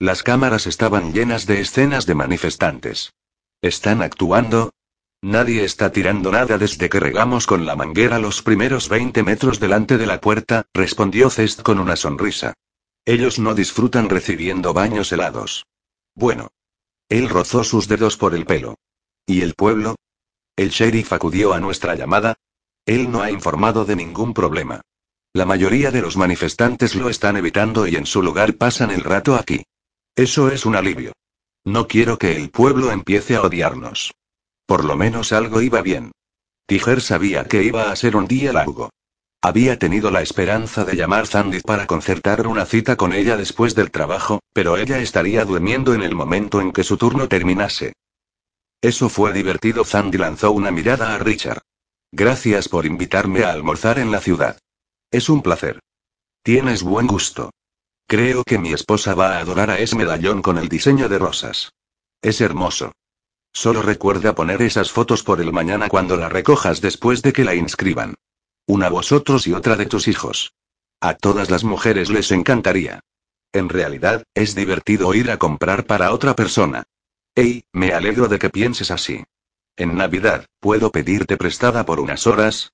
Las cámaras estaban llenas de escenas de manifestantes. ¿Están actuando? Nadie está tirando nada desde que regamos con la manguera los primeros 20 metros delante de la puerta, respondió Cest con una sonrisa. Ellos no disfrutan recibiendo baños helados. Bueno. Él rozó sus dedos por el pelo. ¿Y el pueblo? El sheriff acudió a nuestra llamada. Él no ha informado de ningún problema. La mayoría de los manifestantes lo están evitando y en su lugar pasan el rato aquí. Eso es un alivio. No quiero que el pueblo empiece a odiarnos. Por lo menos algo iba bien. Tiger sabía que iba a ser un día largo. Había tenido la esperanza de llamar Sandy para concertar una cita con ella después del trabajo, pero ella estaría durmiendo en el momento en que su turno terminase. Eso fue divertido. Sandy lanzó una mirada a Richard. Gracias por invitarme a almorzar en la ciudad. Es un placer. Tienes buen gusto. Creo que mi esposa va a adorar a ese medallón con el diseño de rosas. Es hermoso. Solo recuerda poner esas fotos por el mañana cuando la recojas después de que la inscriban. Una vosotros y otra de tus hijos. A todas las mujeres les encantaría. En realidad, es divertido ir a comprar para otra persona. Hey, me alegro de que pienses así. En Navidad, ¿puedo pedirte prestada por unas horas?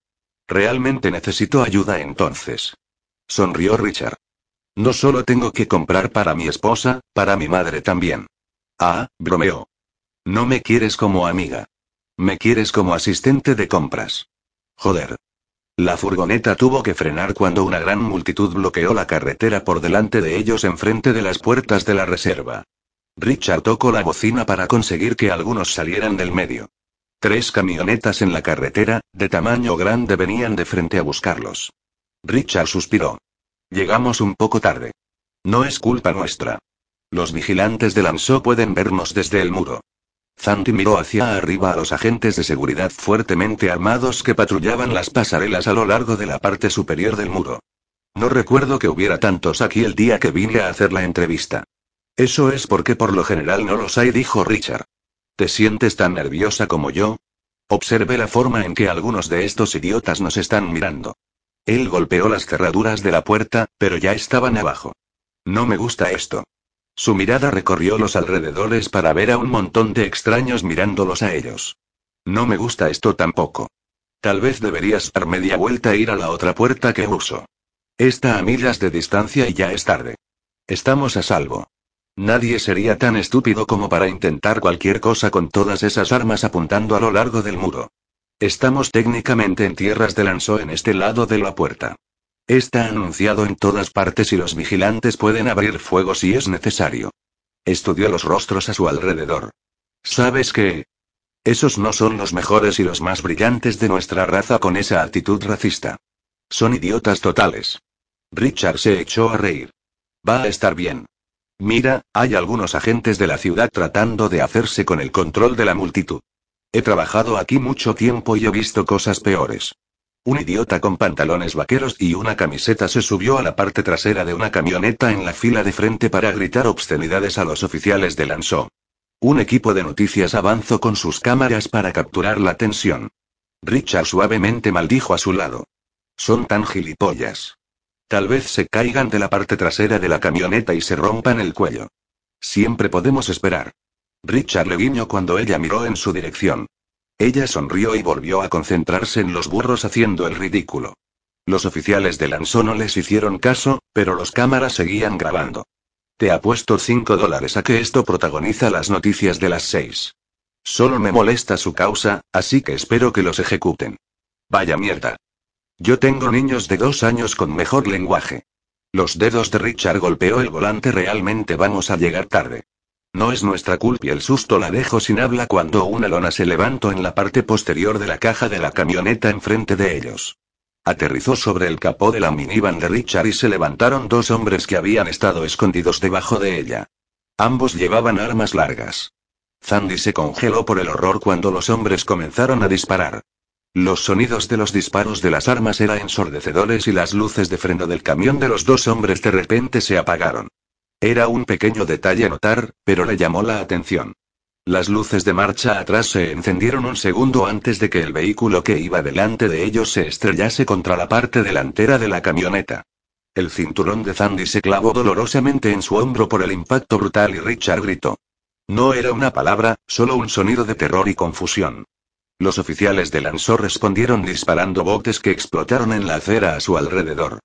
Realmente necesito ayuda entonces. Sonrió Richard. No solo tengo que comprar para mi esposa, para mi madre también. Ah, bromeó. No me quieres como amiga. Me quieres como asistente de compras. Joder. La furgoneta tuvo que frenar cuando una gran multitud bloqueó la carretera por delante de ellos enfrente de las puertas de la reserva. Richard tocó la bocina para conseguir que algunos salieran del medio. Tres camionetas en la carretera, de tamaño grande, venían de frente a buscarlos. Richard suspiró. Llegamos un poco tarde. No es culpa nuestra. Los vigilantes de Lanzó pueden vernos desde el muro. Zanti miró hacia arriba a los agentes de seguridad fuertemente armados que patrullaban las pasarelas a lo largo de la parte superior del muro. No recuerdo que hubiera tantos aquí el día que vine a hacer la entrevista. Eso es porque por lo general no los hay, dijo Richard. ¿Te sientes tan nerviosa como yo? Observe la forma en que algunos de estos idiotas nos están mirando. Él golpeó las cerraduras de la puerta, pero ya estaban abajo. No me gusta esto. Su mirada recorrió los alrededores para ver a un montón de extraños mirándolos a ellos. No me gusta esto tampoco. Tal vez deberías dar media vuelta e ir a la otra puerta que uso. Está a millas de distancia y ya es tarde. Estamos a salvo. Nadie sería tan estúpido como para intentar cualquier cosa con todas esas armas apuntando a lo largo del muro. Estamos técnicamente en tierras de Lanzó en este lado de la puerta. Está anunciado en todas partes y los vigilantes pueden abrir fuego si es necesario. Estudió los rostros a su alrededor. ¿Sabes qué? Esos no son los mejores y los más brillantes de nuestra raza con esa actitud racista. Son idiotas totales. Richard se echó a reír. Va a estar bien. Mira, hay algunos agentes de la ciudad tratando de hacerse con el control de la multitud. He trabajado aquí mucho tiempo y he visto cosas peores. Un idiota con pantalones vaqueros y una camiseta se subió a la parte trasera de una camioneta en la fila de frente para gritar obscenidades a los oficiales de Lanzó. Un equipo de noticias avanzó con sus cámaras para capturar la tensión. Richard suavemente maldijo a su lado. Son tan gilipollas. Tal vez se caigan de la parte trasera de la camioneta y se rompan el cuello. Siempre podemos esperar. Richard le guiñó cuando ella miró en su dirección. Ella sonrió y volvió a concentrarse en los burros haciendo el ridículo. Los oficiales de Lanzó no les hicieron caso, pero los cámaras seguían grabando. Te apuesto 5 dólares a que esto protagoniza las noticias de las 6. Solo me molesta su causa, así que espero que los ejecuten. Vaya mierda. Yo tengo niños de dos años con mejor lenguaje. Los dedos de Richard golpeó el volante realmente vamos a llegar tarde. No es nuestra culpa y el susto la dejó sin habla cuando una lona se levantó en la parte posterior de la caja de la camioneta enfrente de ellos. Aterrizó sobre el capó de la minivan de Richard y se levantaron dos hombres que habían estado escondidos debajo de ella. Ambos llevaban armas largas. Zandy se congeló por el horror cuando los hombres comenzaron a disparar. Los sonidos de los disparos de las armas eran ensordecedores y las luces de freno del camión de los dos hombres de repente se apagaron. Era un pequeño detalle a notar, pero le llamó la atención. Las luces de marcha atrás se encendieron un segundo antes de que el vehículo que iba delante de ellos se estrellase contra la parte delantera de la camioneta. El cinturón de Zandy se clavó dolorosamente en su hombro por el impacto brutal y Richard gritó. No era una palabra, solo un sonido de terror y confusión. Los oficiales de Lanzó respondieron disparando botes que explotaron en la acera a su alrededor.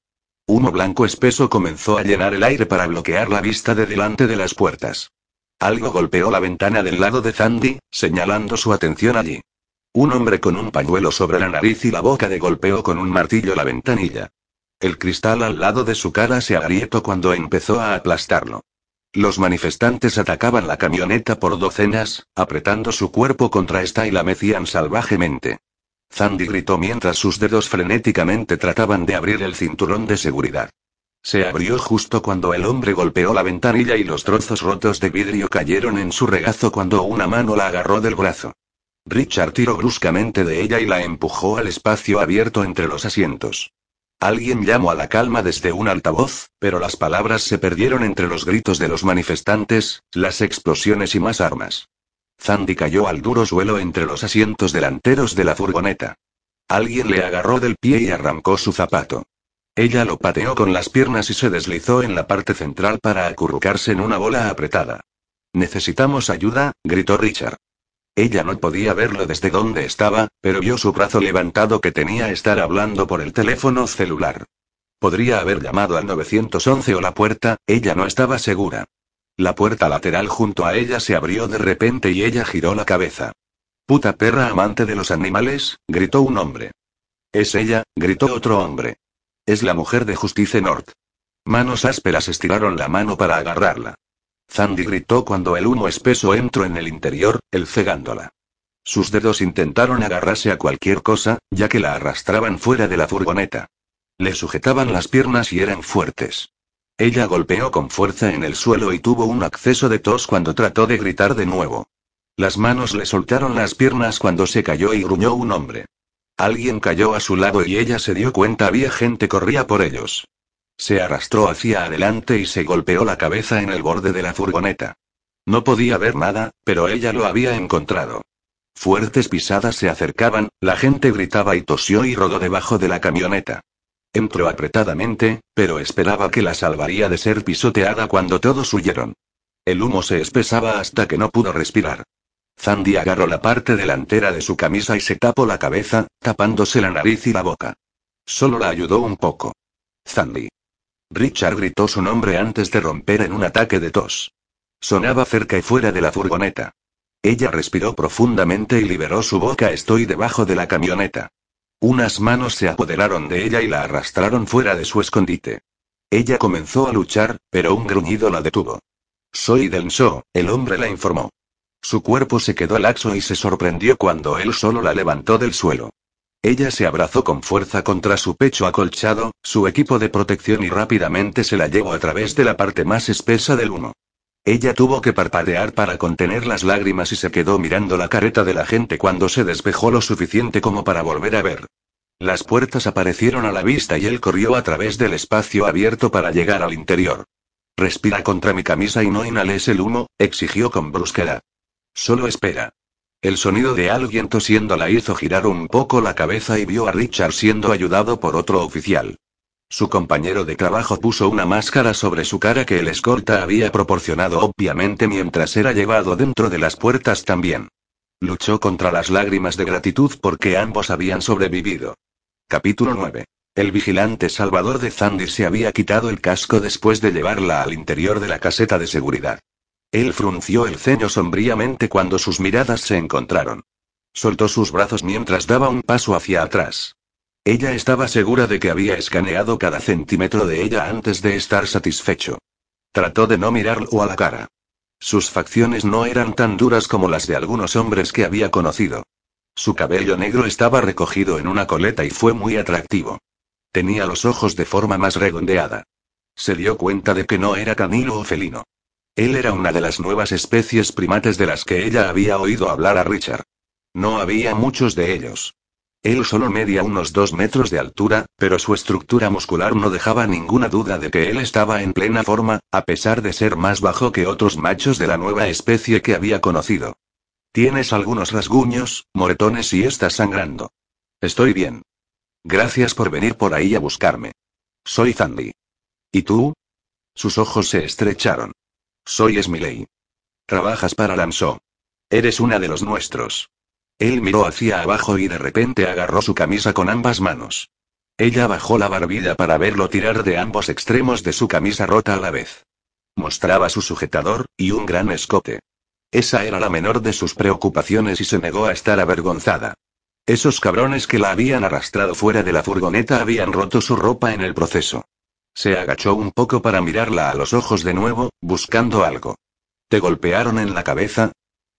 Humo blanco espeso comenzó a llenar el aire para bloquear la vista de delante de las puertas. Algo golpeó la ventana del lado de Zandy, señalando su atención allí. Un hombre con un pañuelo sobre la nariz y la boca de golpeó con un martillo la ventanilla. El cristal al lado de su cara se agrietó cuando empezó a aplastarlo. Los manifestantes atacaban la camioneta por docenas, apretando su cuerpo contra esta y la mecían salvajemente. Zandy gritó mientras sus dedos frenéticamente trataban de abrir el cinturón de seguridad. Se abrió justo cuando el hombre golpeó la ventanilla y los trozos rotos de vidrio cayeron en su regazo cuando una mano la agarró del brazo. Richard tiró bruscamente de ella y la empujó al espacio abierto entre los asientos. Alguien llamó a la calma desde un altavoz, pero las palabras se perdieron entre los gritos de los manifestantes, las explosiones y más armas. Zandy cayó al duro suelo entre los asientos delanteros de la furgoneta. Alguien le agarró del pie y arrancó su zapato. Ella lo pateó con las piernas y se deslizó en la parte central para acurrucarse en una bola apretada. Necesitamos ayuda, gritó Richard. Ella no podía verlo desde donde estaba, pero vio su brazo levantado que tenía estar hablando por el teléfono celular. Podría haber llamado al 911 o la puerta, ella no estaba segura. La puerta lateral junto a ella se abrió de repente y ella giró la cabeza. Puta perra amante de los animales, gritó un hombre. Es ella, gritó otro hombre. Es la mujer de Justice North. Manos ásperas estiraron la mano para agarrarla. Zandy gritó cuando el humo espeso entró en el interior, el cegándola. Sus dedos intentaron agarrarse a cualquier cosa, ya que la arrastraban fuera de la furgoneta. Le sujetaban las piernas y eran fuertes. Ella golpeó con fuerza en el suelo y tuvo un acceso de tos cuando trató de gritar de nuevo. Las manos le soltaron las piernas cuando se cayó y gruñó un hombre. Alguien cayó a su lado y ella se dio cuenta había gente corría por ellos. Se arrastró hacia adelante y se golpeó la cabeza en el borde de la furgoneta. No podía ver nada, pero ella lo había encontrado. Fuertes pisadas se acercaban, la gente gritaba y tosió y rodó debajo de la camioneta. Entró apretadamente, pero esperaba que la salvaría de ser pisoteada cuando todos huyeron. El humo se espesaba hasta que no pudo respirar. Zandy agarró la parte delantera de su camisa y se tapó la cabeza, tapándose la nariz y la boca. Solo la ayudó un poco. Zandy. Richard gritó su nombre antes de romper en un ataque de tos. Sonaba cerca y fuera de la furgoneta. Ella respiró profundamente y liberó su boca. Estoy debajo de la camioneta. Unas manos se apoderaron de ella y la arrastraron fuera de su escondite. Ella comenzó a luchar, pero un gruñido la detuvo. Soy Denso, el hombre la informó. Su cuerpo se quedó laxo y se sorprendió cuando él solo la levantó del suelo. Ella se abrazó con fuerza contra su pecho acolchado, su equipo de protección y rápidamente se la llevó a través de la parte más espesa del humo. Ella tuvo que parpadear para contener las lágrimas y se quedó mirando la careta de la gente cuando se despejó lo suficiente como para volver a ver. Las puertas aparecieron a la vista y él corrió a través del espacio abierto para llegar al interior. Respira contra mi camisa y no inhales el humo, exigió con brusquedad. Solo espera. El sonido de alguien tosiendo la hizo girar un poco la cabeza y vio a Richard siendo ayudado por otro oficial. Su compañero de trabajo puso una máscara sobre su cara que el escolta había proporcionado obviamente mientras era llevado dentro de las puertas también. Luchó contra las lágrimas de gratitud porque ambos habían sobrevivido. Capítulo 9. El vigilante Salvador de Zandy se había quitado el casco después de llevarla al interior de la caseta de seguridad. Él frunció el ceño sombríamente cuando sus miradas se encontraron. Soltó sus brazos mientras daba un paso hacia atrás. Ella estaba segura de que había escaneado cada centímetro de ella antes de estar satisfecho. Trató de no mirarlo a la cara. Sus facciones no eran tan duras como las de algunos hombres que había conocido. Su cabello negro estaba recogido en una coleta y fue muy atractivo. Tenía los ojos de forma más redondeada. Se dio cuenta de que no era canino o felino. Él era una de las nuevas especies primates de las que ella había oído hablar a Richard. No había muchos de ellos. Él solo medía unos dos metros de altura, pero su estructura muscular no dejaba ninguna duda de que él estaba en plena forma, a pesar de ser más bajo que otros machos de la nueva especie que había conocido. Tienes algunos rasguños, moretones y estás sangrando. Estoy bien. Gracias por venir por ahí a buscarme. Soy Zandy. ¿Y tú? Sus ojos se estrecharon. Soy Smiley. Trabajas para Lanso. Eres una de los nuestros. Él miró hacia abajo y de repente agarró su camisa con ambas manos. Ella bajó la barbilla para verlo tirar de ambos extremos de su camisa rota a la vez. Mostraba su sujetador, y un gran escote. Esa era la menor de sus preocupaciones y se negó a estar avergonzada. Esos cabrones que la habían arrastrado fuera de la furgoneta habían roto su ropa en el proceso. Se agachó un poco para mirarla a los ojos de nuevo, buscando algo. ¿Te golpearon en la cabeza?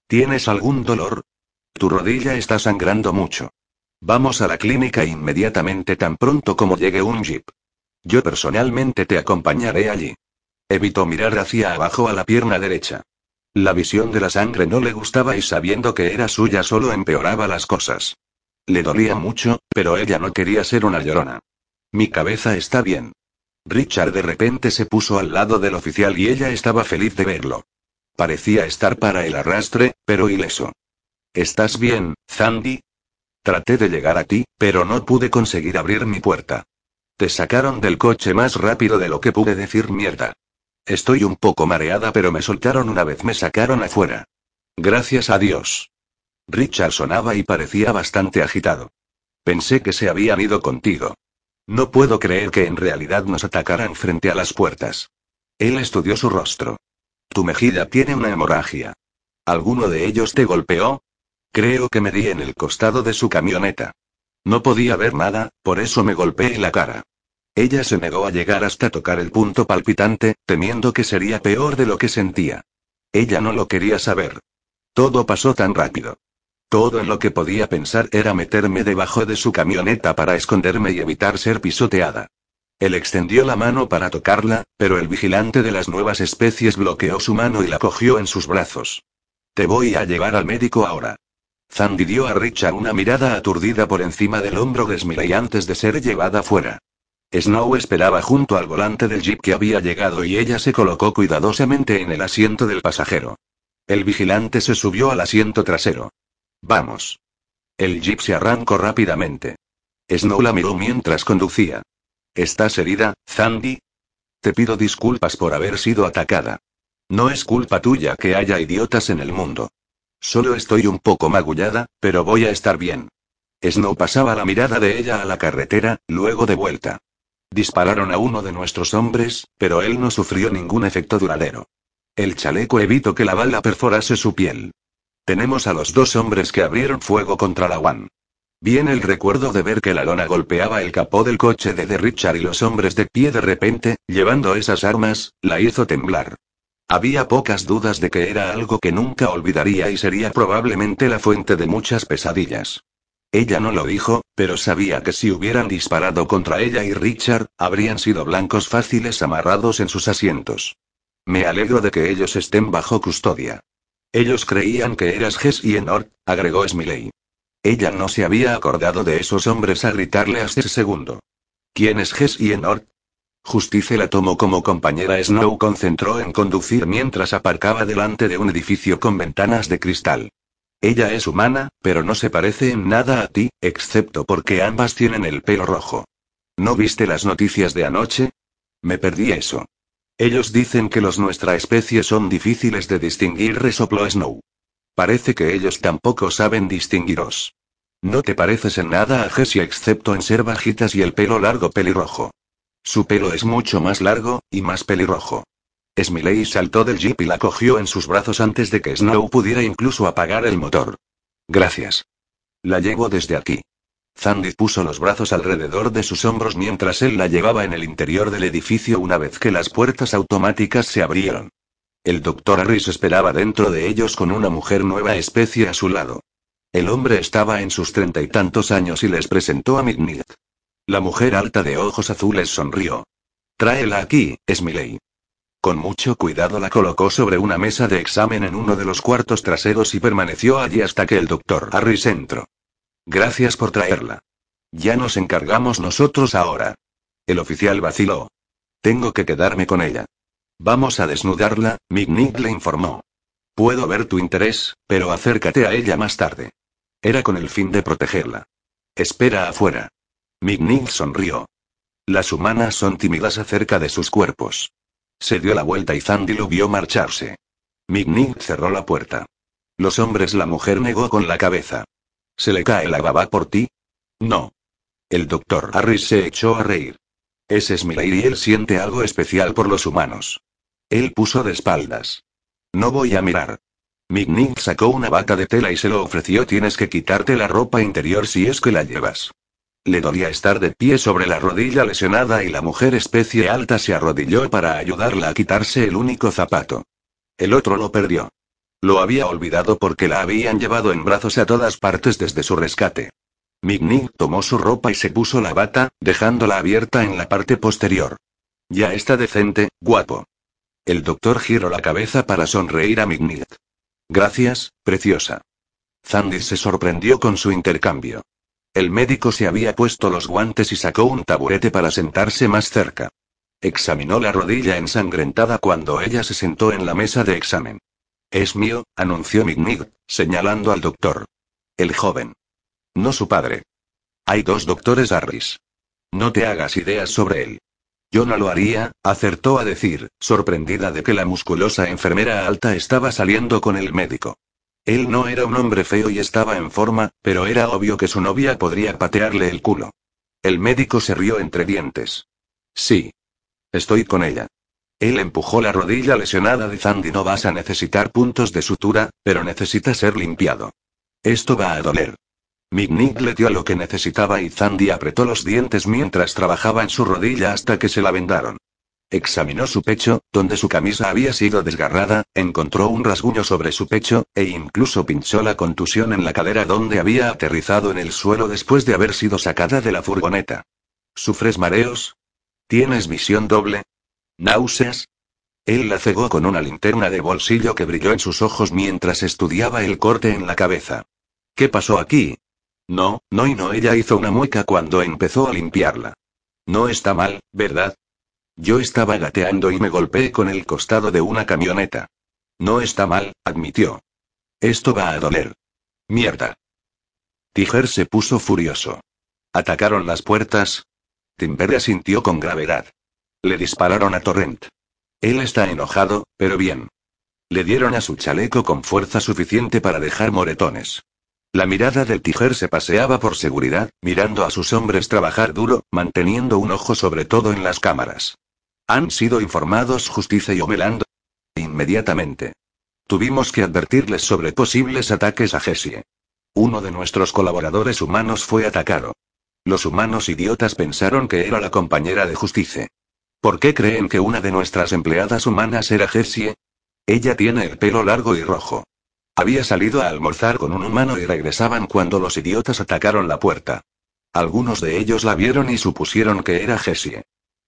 ¿Tienes algún dolor? Tu rodilla está sangrando mucho. Vamos a la clínica inmediatamente tan pronto como llegue un jeep. Yo personalmente te acompañaré allí. Evitó mirar hacia abajo a la pierna derecha. La visión de la sangre no le gustaba y sabiendo que era suya solo empeoraba las cosas. Le dolía mucho, pero ella no quería ser una llorona. Mi cabeza está bien. Richard de repente se puso al lado del oficial y ella estaba feliz de verlo. Parecía estar para el arrastre, pero ileso. ¿Estás bien, Zandy? Traté de llegar a ti, pero no pude conseguir abrir mi puerta. Te sacaron del coche más rápido de lo que pude decir mierda. Estoy un poco mareada, pero me soltaron una vez me sacaron afuera. Gracias a Dios. Richard sonaba y parecía bastante agitado. Pensé que se habían ido contigo. No puedo creer que en realidad nos atacaran frente a las puertas. Él estudió su rostro. Tu mejilla tiene una hemorragia. ¿Alguno de ellos te golpeó? Creo que me di en el costado de su camioneta. No podía ver nada, por eso me golpeé la cara. Ella se negó a llegar hasta tocar el punto palpitante, temiendo que sería peor de lo que sentía. Ella no lo quería saber. Todo pasó tan rápido. Todo en lo que podía pensar era meterme debajo de su camioneta para esconderme y evitar ser pisoteada. Él extendió la mano para tocarla, pero el vigilante de las nuevas especies bloqueó su mano y la cogió en sus brazos. Te voy a llevar al médico ahora. Zandy dio a Richard una mirada aturdida por encima del hombro de Smiley antes de ser llevada fuera. Snow esperaba junto al volante del jeep que había llegado y ella se colocó cuidadosamente en el asiento del pasajero. El vigilante se subió al asiento trasero. Vamos. El jeep se arrancó rápidamente. Snow la miró mientras conducía. ¿Estás herida, Zandy? Te pido disculpas por haber sido atacada. No es culpa tuya que haya idiotas en el mundo. Solo estoy un poco magullada, pero voy a estar bien. Snow pasaba la mirada de ella a la carretera, luego de vuelta. Dispararon a uno de nuestros hombres, pero él no sufrió ningún efecto duradero. El chaleco evitó que la bala perforase su piel. Tenemos a los dos hombres que abrieron fuego contra la One. Viene el recuerdo de ver que la lona golpeaba el capó del coche de The Richard y los hombres de pie de repente, llevando esas armas, la hizo temblar. Había pocas dudas de que era algo que nunca olvidaría y sería probablemente la fuente de muchas pesadillas. Ella no lo dijo, pero sabía que si hubieran disparado contra ella y Richard, habrían sido blancos fáciles amarrados en sus asientos. Me alegro de que ellos estén bajo custodia. Ellos creían que eras Jess y Enor, agregó Smiley. Ella no se había acordado de esos hombres a gritarle hasta ese segundo. ¿Quién es Jess y Enor? Justice la tomó como compañera. Snow concentró en conducir mientras aparcaba delante de un edificio con ventanas de cristal. Ella es humana, pero no se parece en nada a ti, excepto porque ambas tienen el pelo rojo. ¿No viste las noticias de anoche? Me perdí eso. Ellos dicen que los nuestra especie son difíciles de distinguir, resopló Snow. Parece que ellos tampoco saben distinguiros. No te pareces en nada a Jessie excepto en ser bajitas y el pelo largo pelirrojo. Su pelo es mucho más largo, y más pelirrojo. Smiley saltó del jeep y la cogió en sus brazos antes de que Snow pudiera incluso apagar el motor. Gracias. La llevo desde aquí. Zandy puso los brazos alrededor de sus hombros mientras él la llevaba en el interior del edificio una vez que las puertas automáticas se abrieron. El doctor Harris esperaba dentro de ellos con una mujer nueva especie a su lado. El hombre estaba en sus treinta y tantos años y les presentó a Midnight. La mujer alta de ojos azules sonrió. Tráela aquí, Smiley. Con mucho cuidado la colocó sobre una mesa de examen en uno de los cuartos traseros y permaneció allí hasta que el doctor Harris entró. Gracias por traerla. Ya nos encargamos nosotros ahora. El oficial vaciló. Tengo que quedarme con ella. Vamos a desnudarla, Mignig le informó. Puedo ver tu interés, pero acércate a ella más tarde. Era con el fin de protegerla. Espera afuera. Mignig sonrió. Las humanas son tímidas acerca de sus cuerpos. Se dio la vuelta y Zandy lo vio marcharse. Mignig cerró la puerta. Los hombres la mujer negó con la cabeza. ¿Se le cae la baba por ti? No. El doctor Harris se echó a reír. Ese es Miller y él siente algo especial por los humanos. Él puso de espaldas. No voy a mirar. Mignig sacó una bata de tela y se lo ofreció. Tienes que quitarte la ropa interior si es que la llevas. Le dolía estar de pie sobre la rodilla lesionada y la mujer especie alta se arrodilló para ayudarla a quitarse el único zapato. El otro lo perdió. Lo había olvidado porque la habían llevado en brazos a todas partes desde su rescate. Mignig tomó su ropa y se puso la bata, dejándola abierta en la parte posterior. Ya está decente, guapo. El doctor giró la cabeza para sonreír a Mignig. Gracias, preciosa. Zandy se sorprendió con su intercambio. El médico se había puesto los guantes y sacó un taburete para sentarse más cerca. Examinó la rodilla ensangrentada cuando ella se sentó en la mesa de examen. Es mío, anunció Mignig, señalando al doctor. El joven. No su padre. Hay dos doctores Harris. No te hagas ideas sobre él. Yo no lo haría, acertó a decir, sorprendida de que la musculosa enfermera alta estaba saliendo con el médico. Él no era un hombre feo y estaba en forma, pero era obvio que su novia podría patearle el culo. El médico se rió entre dientes. Sí. Estoy con ella. Él empujó la rodilla lesionada de Zandy. No vas a necesitar puntos de sutura, pero necesita ser limpiado. Esto va a doler. Mignig le dio lo que necesitaba y Zandy apretó los dientes mientras trabajaba en su rodilla hasta que se la vendaron. Examinó su pecho, donde su camisa había sido desgarrada, encontró un rasguño sobre su pecho, e incluso pinchó la contusión en la cadera donde había aterrizado en el suelo después de haber sido sacada de la furgoneta. ¿Sufres mareos? ¿Tienes visión doble? ¿Náuseas? Él la cegó con una linterna de bolsillo que brilló en sus ojos mientras estudiaba el corte en la cabeza. ¿Qué pasó aquí? No, no y no. Ella hizo una mueca cuando empezó a limpiarla. No está mal, ¿verdad? Yo estaba gateando y me golpeé con el costado de una camioneta. No está mal, admitió. Esto va a doler. Mierda. Tiger se puso furioso. ¿Atacaron las puertas? Timber asintió con gravedad. Le dispararon a Torrent. Él está enojado, pero bien. Le dieron a su chaleco con fuerza suficiente para dejar moretones. La mirada del Tiger se paseaba por seguridad, mirando a sus hombres trabajar duro, manteniendo un ojo sobre todo en las cámaras. Han sido informados Justicia y Omelando. Inmediatamente. Tuvimos que advertirles sobre posibles ataques a Jessie. Uno de nuestros colaboradores humanos fue atacado. Los humanos idiotas pensaron que era la compañera de Justicia. ¿Por qué creen que una de nuestras empleadas humanas era Jessie? Ella tiene el pelo largo y rojo. Había salido a almorzar con un humano y regresaban cuando los idiotas atacaron la puerta. Algunos de ellos la vieron y supusieron que era Jessie.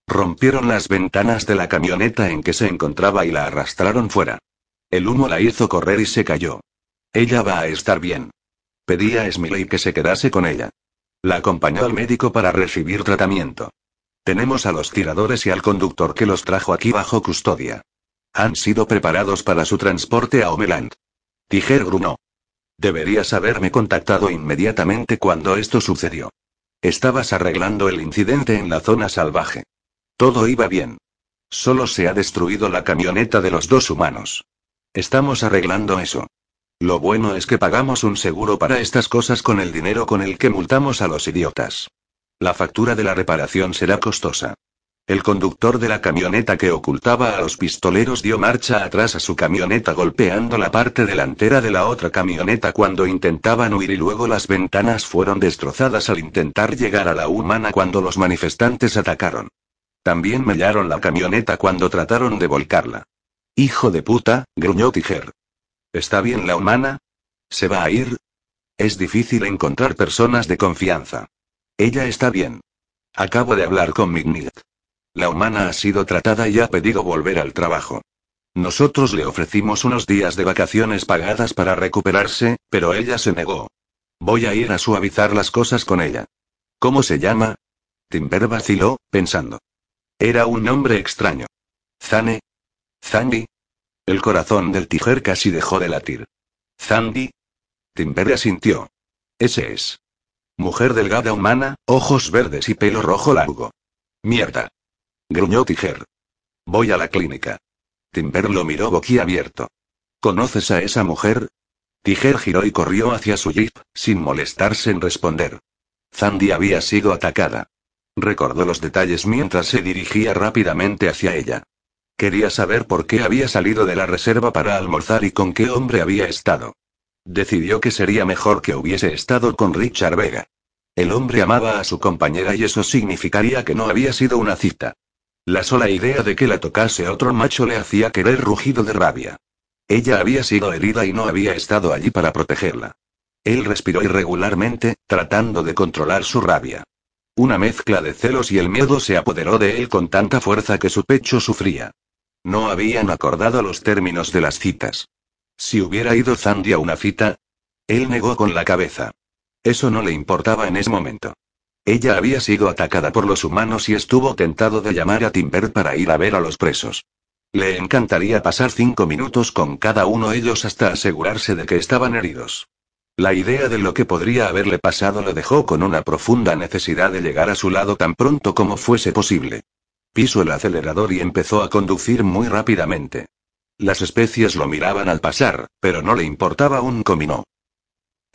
Rompieron las ventanas de la camioneta en que se encontraba y la arrastraron fuera. El humo la hizo correr y se cayó. Ella va a estar bien. Pedí a Smiley que se quedase con ella. La acompañó al médico para recibir tratamiento. Tenemos a los tiradores y al conductor que los trajo aquí bajo custodia. Han sido preparados para su transporte a Homeland. Tiger grunó. Deberías haberme contactado inmediatamente cuando esto sucedió. Estabas arreglando el incidente en la zona salvaje. Todo iba bien. Solo se ha destruido la camioneta de los dos humanos. Estamos arreglando eso. Lo bueno es que pagamos un seguro para estas cosas con el dinero con el que multamos a los idiotas. La factura de la reparación será costosa. El conductor de la camioneta que ocultaba a los pistoleros dio marcha atrás a su camioneta golpeando la parte delantera de la otra camioneta cuando intentaban huir y luego las ventanas fueron destrozadas al intentar llegar a la humana cuando los manifestantes atacaron. También mellaron la camioneta cuando trataron de volcarla. Hijo de puta, gruñó Tiger. ¿Está bien la humana? ¿Se va a ir? Es difícil encontrar personas de confianza. Ella está bien. Acabo de hablar con Mignit. La humana ha sido tratada y ha pedido volver al trabajo. Nosotros le ofrecimos unos días de vacaciones pagadas para recuperarse, pero ella se negó. Voy a ir a suavizar las cosas con ella. ¿Cómo se llama? Timber vaciló, pensando. Era un nombre extraño. Zane. Zandy. El corazón del tijer casi dejó de latir. Zandy. Timber asintió. Ese es. Mujer delgada humana, ojos verdes y pelo rojo largo. Mierda. Gruñó Tiger. Voy a la clínica. Timber lo miró boquiabierto. ¿Conoces a esa mujer? Tiger giró y corrió hacia su jeep, sin molestarse en responder. Zandy había sido atacada. Recordó los detalles mientras se dirigía rápidamente hacia ella. Quería saber por qué había salido de la reserva para almorzar y con qué hombre había estado. Decidió que sería mejor que hubiese estado con Richard Vega. El hombre amaba a su compañera y eso significaría que no había sido una cita. La sola idea de que la tocase otro macho le hacía querer rugido de rabia. Ella había sido herida y no había estado allí para protegerla. Él respiró irregularmente, tratando de controlar su rabia. Una mezcla de celos y el miedo se apoderó de él con tanta fuerza que su pecho sufría. No habían acordado los términos de las citas. Si hubiera ido Zandy a una cita, él negó con la cabeza. Eso no le importaba en ese momento. Ella había sido atacada por los humanos y estuvo tentado de llamar a Timber para ir a ver a los presos. Le encantaría pasar cinco minutos con cada uno de ellos hasta asegurarse de que estaban heridos. La idea de lo que podría haberle pasado lo dejó con una profunda necesidad de llegar a su lado tan pronto como fuese posible. Piso el acelerador y empezó a conducir muy rápidamente. Las especies lo miraban al pasar, pero no le importaba un comino.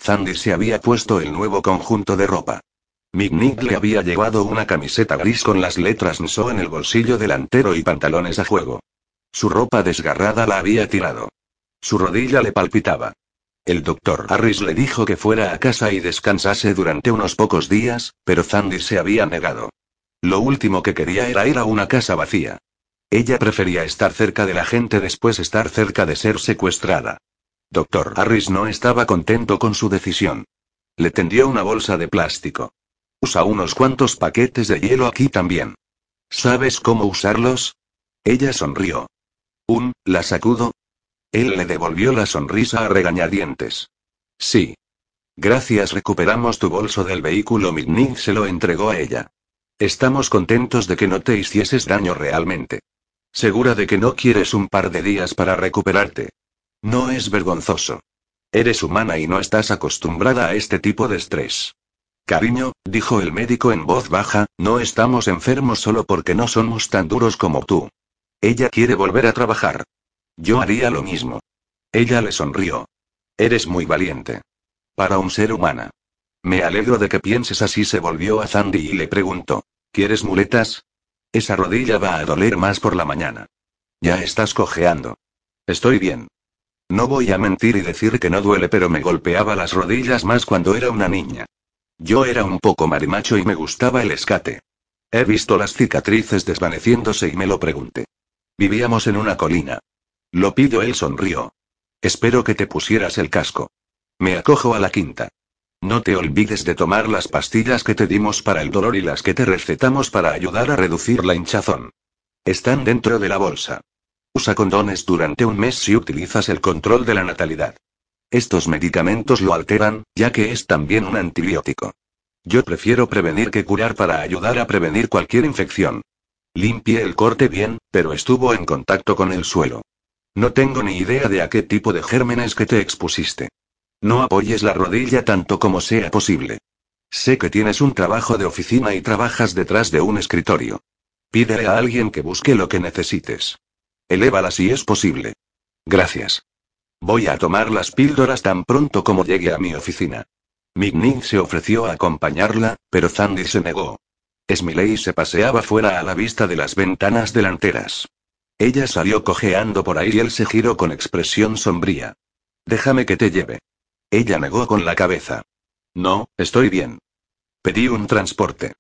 Zandy se había puesto el nuevo conjunto de ropa. Mignig le había llevado una camiseta gris con las letras NSO en el bolsillo delantero y pantalones a juego. Su ropa desgarrada la había tirado. Su rodilla le palpitaba. El doctor Harris le dijo que fuera a casa y descansase durante unos pocos días, pero Zandy se había negado. Lo último que quería era ir a una casa vacía. Ella prefería estar cerca de la gente después estar cerca de ser secuestrada. Doctor Harris no estaba contento con su decisión. Le tendió una bolsa de plástico. Usa unos cuantos paquetes de hielo aquí también. ¿Sabes cómo usarlos? Ella sonrió. Un, la sacudo, él le devolvió la sonrisa a regañadientes. Sí. Gracias, recuperamos tu bolso del vehículo. Mitnick se lo entregó a ella. Estamos contentos de que no te hicieses daño realmente. ¿Segura de que no quieres un par de días para recuperarte? No es vergonzoso. Eres humana y no estás acostumbrada a este tipo de estrés. Cariño, dijo el médico en voz baja, no estamos enfermos solo porque no somos tan duros como tú. Ella quiere volver a trabajar. Yo haría lo mismo. Ella le sonrió. Eres muy valiente. Para un ser humana. Me alegro de que pienses así. Se volvió a Zandy y le preguntó. ¿Quieres muletas? Esa rodilla va a doler más por la mañana. Ya estás cojeando. Estoy bien. No voy a mentir y decir que no duele, pero me golpeaba las rodillas más cuando era una niña. Yo era un poco marimacho y me gustaba el escate. He visto las cicatrices desvaneciéndose y me lo pregunté. Vivíamos en una colina. Lo pido, él sonrió. Espero que te pusieras el casco. Me acojo a la quinta. No te olvides de tomar las pastillas que te dimos para el dolor y las que te recetamos para ayudar a reducir la hinchazón. Están dentro de la bolsa. Usa condones durante un mes si utilizas el control de la natalidad. Estos medicamentos lo alteran, ya que es también un antibiótico. Yo prefiero prevenir que curar para ayudar a prevenir cualquier infección. Limpie el corte bien, pero estuvo en contacto con el suelo. No tengo ni idea de a qué tipo de gérmenes que te expusiste. No apoyes la rodilla tanto como sea posible. Sé que tienes un trabajo de oficina y trabajas detrás de un escritorio. Pídele a alguien que busque lo que necesites. Elévala si es posible. Gracias. Voy a tomar las píldoras tan pronto como llegue a mi oficina. Mignig se ofreció a acompañarla, pero Zandy se negó. Smiley se paseaba fuera a la vista de las ventanas delanteras. Ella salió cojeando por ahí y él se giró con expresión sombría. Déjame que te lleve. Ella negó con la cabeza. No, estoy bien. Pedí un transporte.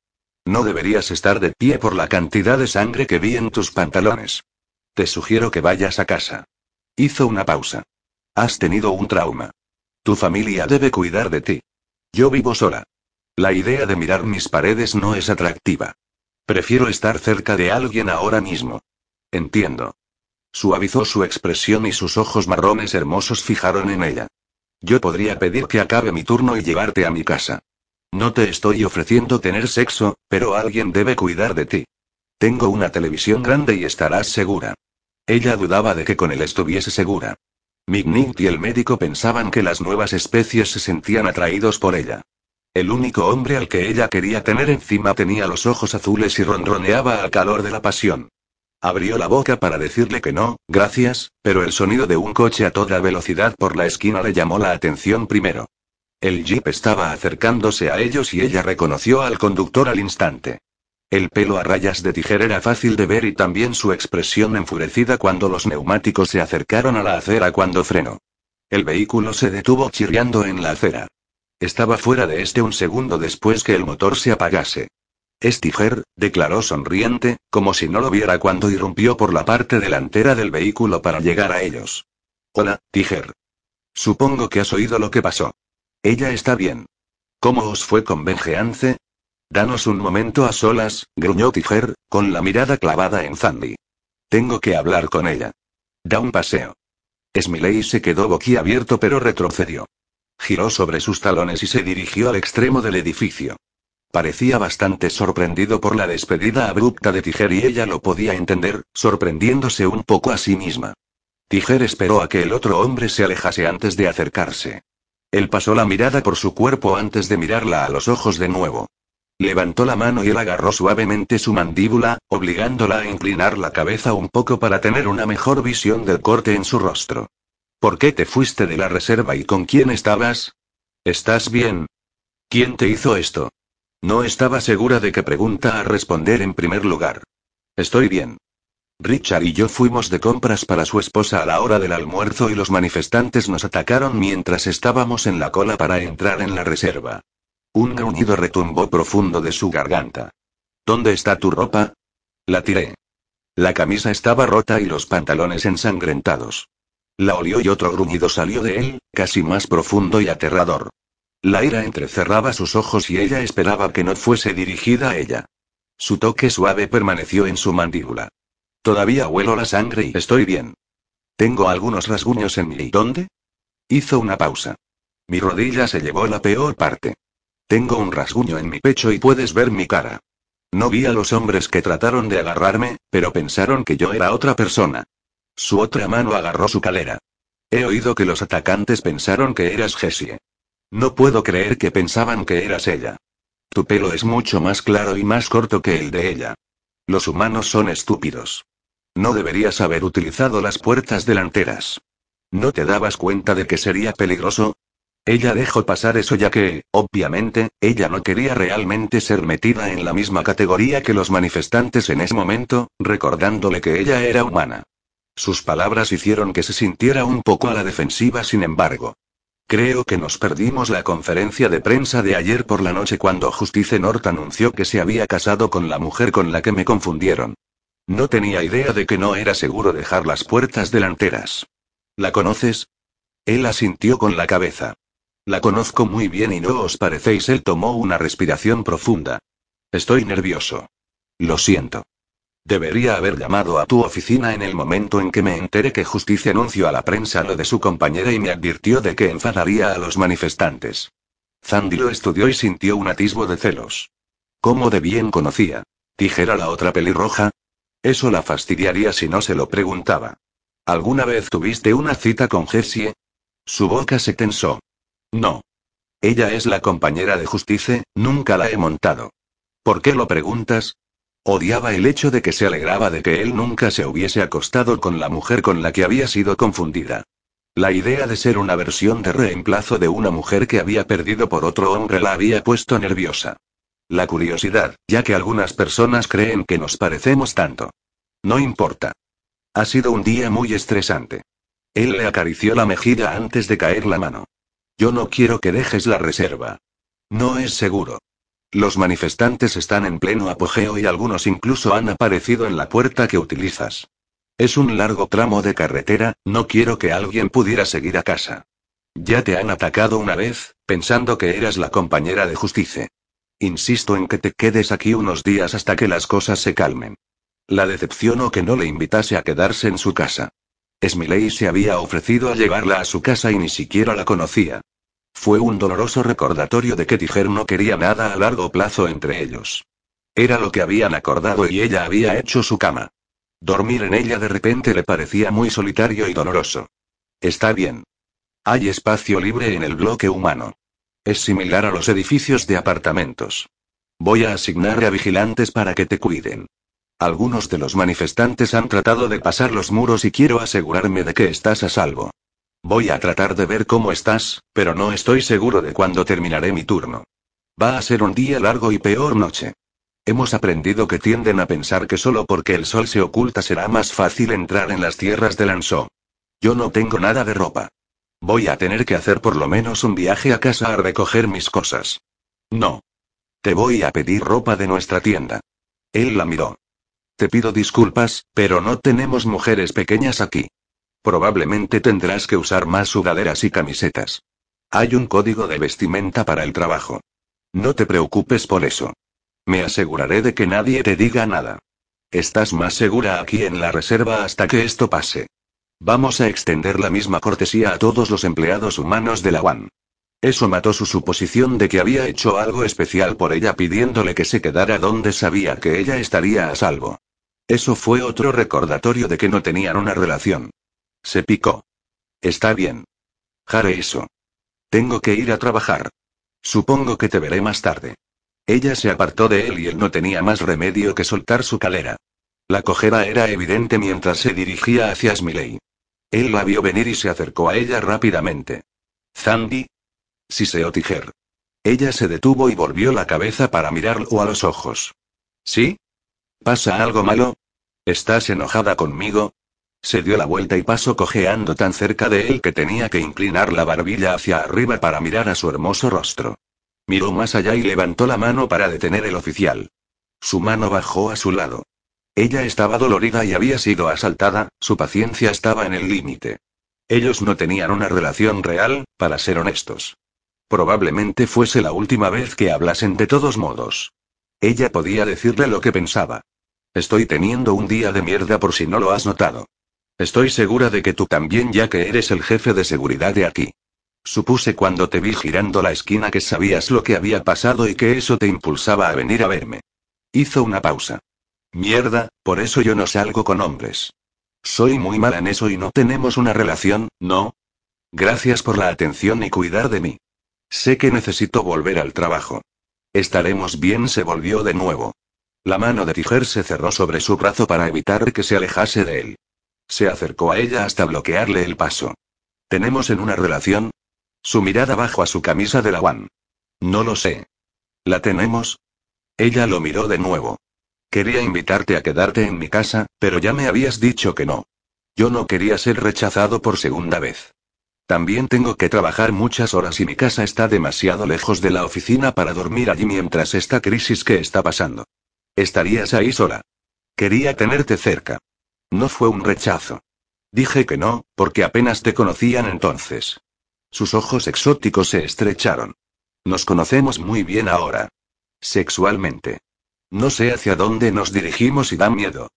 No deberías estar de pie por la cantidad de sangre que vi en tus pantalones. Te sugiero que vayas a casa. Hizo una pausa. Has tenido un trauma. Tu familia debe cuidar de ti. Yo vivo sola. La idea de mirar mis paredes no es atractiva. Prefiero estar cerca de alguien ahora mismo. Entiendo. Suavizó su expresión y sus ojos marrones hermosos fijaron en ella. Yo podría pedir que acabe mi turno y llevarte a mi casa. No te estoy ofreciendo tener sexo, pero alguien debe cuidar de ti. Tengo una televisión grande y estarás segura. Ella dudaba de que con él estuviese segura. Mignit y el médico pensaban que las nuevas especies se sentían atraídos por ella. El único hombre al que ella quería tener encima tenía los ojos azules y ronroneaba al calor de la pasión. Abrió la boca para decirle que no, gracias, pero el sonido de un coche a toda velocidad por la esquina le llamó la atención primero. El jeep estaba acercándose a ellos y ella reconoció al conductor al instante. El pelo a rayas de tijera era fácil de ver y también su expresión enfurecida cuando los neumáticos se acercaron a la acera cuando frenó. El vehículo se detuvo chirriando en la acera. Estaba fuera de este un segundo después que el motor se apagase. Es Tiger, declaró sonriente, como si no lo viera cuando irrumpió por la parte delantera del vehículo para llegar a ellos. Hola, Tiger. Supongo que has oído lo que pasó. Ella está bien. ¿Cómo os fue con Benjeance? Danos un momento a solas, gruñó Tiger, con la mirada clavada en Zandy. Tengo que hablar con ella. Da un paseo. Smiley se quedó boquiabierto pero retrocedió. Giró sobre sus talones y se dirigió al extremo del edificio. Parecía bastante sorprendido por la despedida abrupta de Tiger y ella lo podía entender, sorprendiéndose un poco a sí misma. Tiger esperó a que el otro hombre se alejase antes de acercarse. Él pasó la mirada por su cuerpo antes de mirarla a los ojos de nuevo. Levantó la mano y él agarró suavemente su mandíbula, obligándola a inclinar la cabeza un poco para tener una mejor visión del corte en su rostro. ¿Por qué te fuiste de la reserva y con quién estabas? ¿Estás bien? ¿Quién te hizo esto? No estaba segura de qué pregunta a responder en primer lugar. Estoy bien. Richard y yo fuimos de compras para su esposa a la hora del almuerzo y los manifestantes nos atacaron mientras estábamos en la cola para entrar en la reserva. Un gruñido retumbó profundo de su garganta. ¿Dónde está tu ropa? La tiré. La camisa estaba rota y los pantalones ensangrentados. La olió y otro gruñido salió de él, casi más profundo y aterrador. La ira entrecerraba sus ojos y ella esperaba que no fuese dirigida a ella. Su toque suave permaneció en su mandíbula. Todavía huelo la sangre y estoy bien. Tengo algunos rasguños en mi. ¿Dónde? Hizo una pausa. Mi rodilla se llevó la peor parte. Tengo un rasguño en mi pecho y puedes ver mi cara. No vi a los hombres que trataron de agarrarme, pero pensaron que yo era otra persona. Su otra mano agarró su calera. He oído que los atacantes pensaron que eras Jessie. No puedo creer que pensaban que eras ella. Tu pelo es mucho más claro y más corto que el de ella. Los humanos son estúpidos. No deberías haber utilizado las puertas delanteras. ¿No te dabas cuenta de que sería peligroso? Ella dejó pasar eso ya que, obviamente, ella no quería realmente ser metida en la misma categoría que los manifestantes en ese momento, recordándole que ella era humana. Sus palabras hicieron que se sintiera un poco a la defensiva, sin embargo. Creo que nos perdimos la conferencia de prensa de ayer por la noche cuando Justice North anunció que se había casado con la mujer con la que me confundieron. No tenía idea de que no era seguro dejar las puertas delanteras. ¿La conoces? Él asintió con la cabeza. La conozco muy bien y no os parecéis. Él tomó una respiración profunda. Estoy nervioso. Lo siento. Debería haber llamado a tu oficina en el momento en que me enteré que Justicia anunció a la prensa lo de su compañera y me advirtió de que enfadaría a los manifestantes. Zandy lo estudió y sintió un atisbo de celos. ¿Cómo de bien conocía? ¿Dijera la otra pelirroja? Eso la fastidiaría si no se lo preguntaba. ¿Alguna vez tuviste una cita con Jessie? Su boca se tensó. No. Ella es la compañera de Justice, nunca la he montado. ¿Por qué lo preguntas? Odiaba el hecho de que se alegraba de que él nunca se hubiese acostado con la mujer con la que había sido confundida. La idea de ser una versión de reemplazo de una mujer que había perdido por otro hombre la había puesto nerviosa. La curiosidad, ya que algunas personas creen que nos parecemos tanto. No importa. Ha sido un día muy estresante. Él le acarició la mejilla antes de caer la mano. Yo no quiero que dejes la reserva. No es seguro. Los manifestantes están en pleno apogeo y algunos incluso han aparecido en la puerta que utilizas. Es un largo tramo de carretera, no quiero que alguien pudiera seguir a casa. Ya te han atacado una vez, pensando que eras la compañera de justicia. Insisto en que te quedes aquí unos días hasta que las cosas se calmen. La decepcionó que no le invitase a quedarse en su casa. Smiley se había ofrecido a llevarla a su casa y ni siquiera la conocía. Fue un doloroso recordatorio de que Tiger no quería nada a largo plazo entre ellos. Era lo que habían acordado y ella había hecho su cama. Dormir en ella de repente le parecía muy solitario y doloroso. Está bien. Hay espacio libre en el bloque humano. Es similar a los edificios de apartamentos. Voy a asignar a vigilantes para que te cuiden. Algunos de los manifestantes han tratado de pasar los muros y quiero asegurarme de que estás a salvo. Voy a tratar de ver cómo estás, pero no estoy seguro de cuándo terminaré mi turno. Va a ser un día largo y peor noche. Hemos aprendido que tienden a pensar que solo porque el sol se oculta será más fácil entrar en las tierras de Lanzó. Yo no tengo nada de ropa. Voy a tener que hacer por lo menos un viaje a casa a recoger mis cosas. No. Te voy a pedir ropa de nuestra tienda. Él la miró. Te pido disculpas, pero no tenemos mujeres pequeñas aquí. Probablemente tendrás que usar más sudaderas y camisetas. Hay un código de vestimenta para el trabajo. No te preocupes por eso. Me aseguraré de que nadie te diga nada. Estás más segura aquí en la reserva hasta que esto pase. Vamos a extender la misma cortesía a todos los empleados humanos de la UAN. Eso mató su suposición de que había hecho algo especial por ella pidiéndole que se quedara donde sabía que ella estaría a salvo. Eso fue otro recordatorio de que no tenían una relación. Se picó. Está bien. Haré eso. Tengo que ir a trabajar. Supongo que te veré más tarde. Ella se apartó de él y él no tenía más remedio que soltar su calera. La cojera era evidente mientras se dirigía hacia Smiley. Él la vio venir y se acercó a ella rápidamente. ¿Zandy? Siseó Tiger. Ella se detuvo y volvió la cabeza para mirarlo a los ojos. ¿Sí? ¿Pasa algo malo? ¿Estás enojada conmigo? Se dio la vuelta y pasó cojeando tan cerca de él que tenía que inclinar la barbilla hacia arriba para mirar a su hermoso rostro. Miró más allá y levantó la mano para detener el oficial. Su mano bajó a su lado. Ella estaba dolorida y había sido asaltada, su paciencia estaba en el límite. Ellos no tenían una relación real, para ser honestos. Probablemente fuese la última vez que hablasen de todos modos. Ella podía decirle lo que pensaba. Estoy teniendo un día de mierda por si no lo has notado. Estoy segura de que tú también ya que eres el jefe de seguridad de aquí. Supuse cuando te vi girando la esquina que sabías lo que había pasado y que eso te impulsaba a venir a verme. Hizo una pausa. Mierda, por eso yo no salgo con hombres. Soy muy mala en eso y no tenemos una relación, ¿no? Gracias por la atención y cuidar de mí. Sé que necesito volver al trabajo. Estaremos bien, se volvió de nuevo. La mano de Tiger se cerró sobre su brazo para evitar que se alejase de él. Se acercó a ella hasta bloquearle el paso. ¿Tenemos en una relación? Su mirada bajó a su camisa de la One. No lo sé. ¿La tenemos? Ella lo miró de nuevo. Quería invitarte a quedarte en mi casa, pero ya me habías dicho que no. Yo no quería ser rechazado por segunda vez. También tengo que trabajar muchas horas y mi casa está demasiado lejos de la oficina para dormir allí mientras esta crisis que está pasando. Estarías ahí sola. Quería tenerte cerca. No fue un rechazo. Dije que no, porque apenas te conocían entonces. Sus ojos exóticos se estrecharon. Nos conocemos muy bien ahora. Sexualmente. No sé hacia dónde nos dirigimos y da miedo.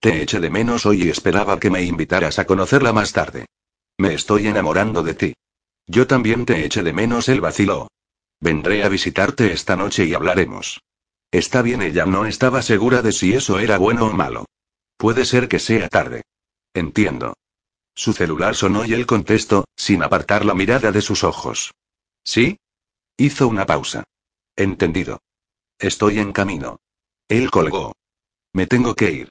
Te eché de menos hoy y esperaba que me invitaras a conocerla más tarde. Me estoy enamorando de ti. Yo también te eché de menos, el vaciló. Vendré a visitarte esta noche y hablaremos. Está bien, ella no estaba segura de si eso era bueno o malo. Puede ser que sea tarde. Entiendo. Su celular sonó y él contestó, sin apartar la mirada de sus ojos. ¿Sí? Hizo una pausa. Entendido. Estoy en camino. Él colgó. Me tengo que ir.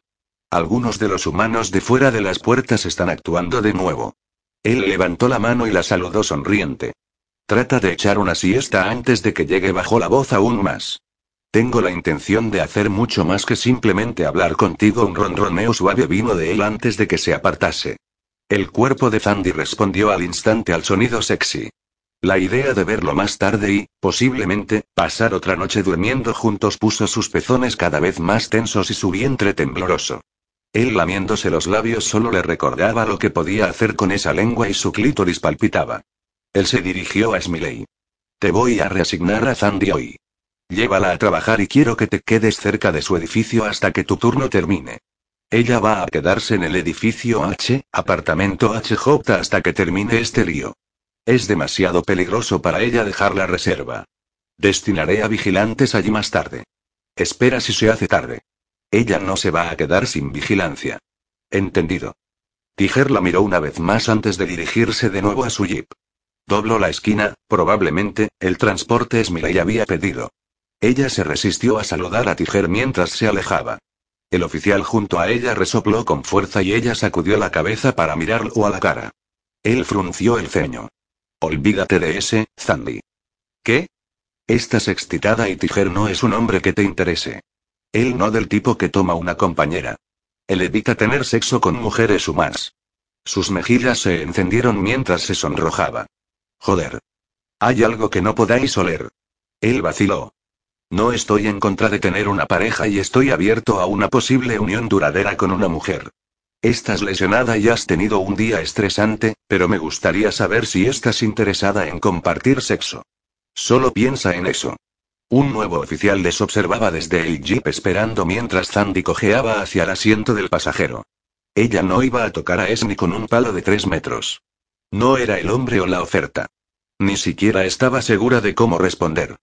Algunos de los humanos de fuera de las puertas están actuando de nuevo. Él levantó la mano y la saludó sonriente. Trata de echar una siesta antes de que llegue bajo la voz aún más. Tengo la intención de hacer mucho más que simplemente hablar contigo. Un ronroneo suave vino de él antes de que se apartase. El cuerpo de Zandy respondió al instante al sonido sexy. La idea de verlo más tarde y, posiblemente, pasar otra noche durmiendo juntos puso sus pezones cada vez más tensos y su vientre tembloroso. Él lamiéndose los labios solo le recordaba lo que podía hacer con esa lengua y su clítoris palpitaba. Él se dirigió a Smiley. Te voy a reasignar a Zandy hoy. Llévala a trabajar y quiero que te quedes cerca de su edificio hasta que tu turno termine. Ella va a quedarse en el edificio H, apartamento HJ hasta que termine este lío. Es demasiado peligroso para ella dejar la reserva. Destinaré a vigilantes allí más tarde. Espera si se hace tarde. Ella no se va a quedar sin vigilancia. Entendido. Tiger la miró una vez más antes de dirigirse de nuevo a su jeep. Dobló la esquina, probablemente, el transporte Smiley había pedido. Ella se resistió a saludar a Tiger mientras se alejaba. El oficial junto a ella resopló con fuerza y ella sacudió la cabeza para mirarlo a la cara. Él frunció el ceño. Olvídate de ese, Zandy. ¿Qué? Estás excitada y Tiger no es un hombre que te interese. Él no del tipo que toma una compañera. Él evita tener sexo con mujeres humanas. Sus mejillas se encendieron mientras se sonrojaba. Joder. Hay algo que no podáis oler. Él vaciló. No estoy en contra de tener una pareja y estoy abierto a una posible unión duradera con una mujer. Estás lesionada y has tenido un día estresante, pero me gustaría saber si estás interesada en compartir sexo. Solo piensa en eso. Un nuevo oficial les observaba desde el jeep esperando mientras Sandy cojeaba hacia el asiento del pasajero. Ella no iba a tocar a Esni con un palo de tres metros. No era el hombre o la oferta. Ni siquiera estaba segura de cómo responder.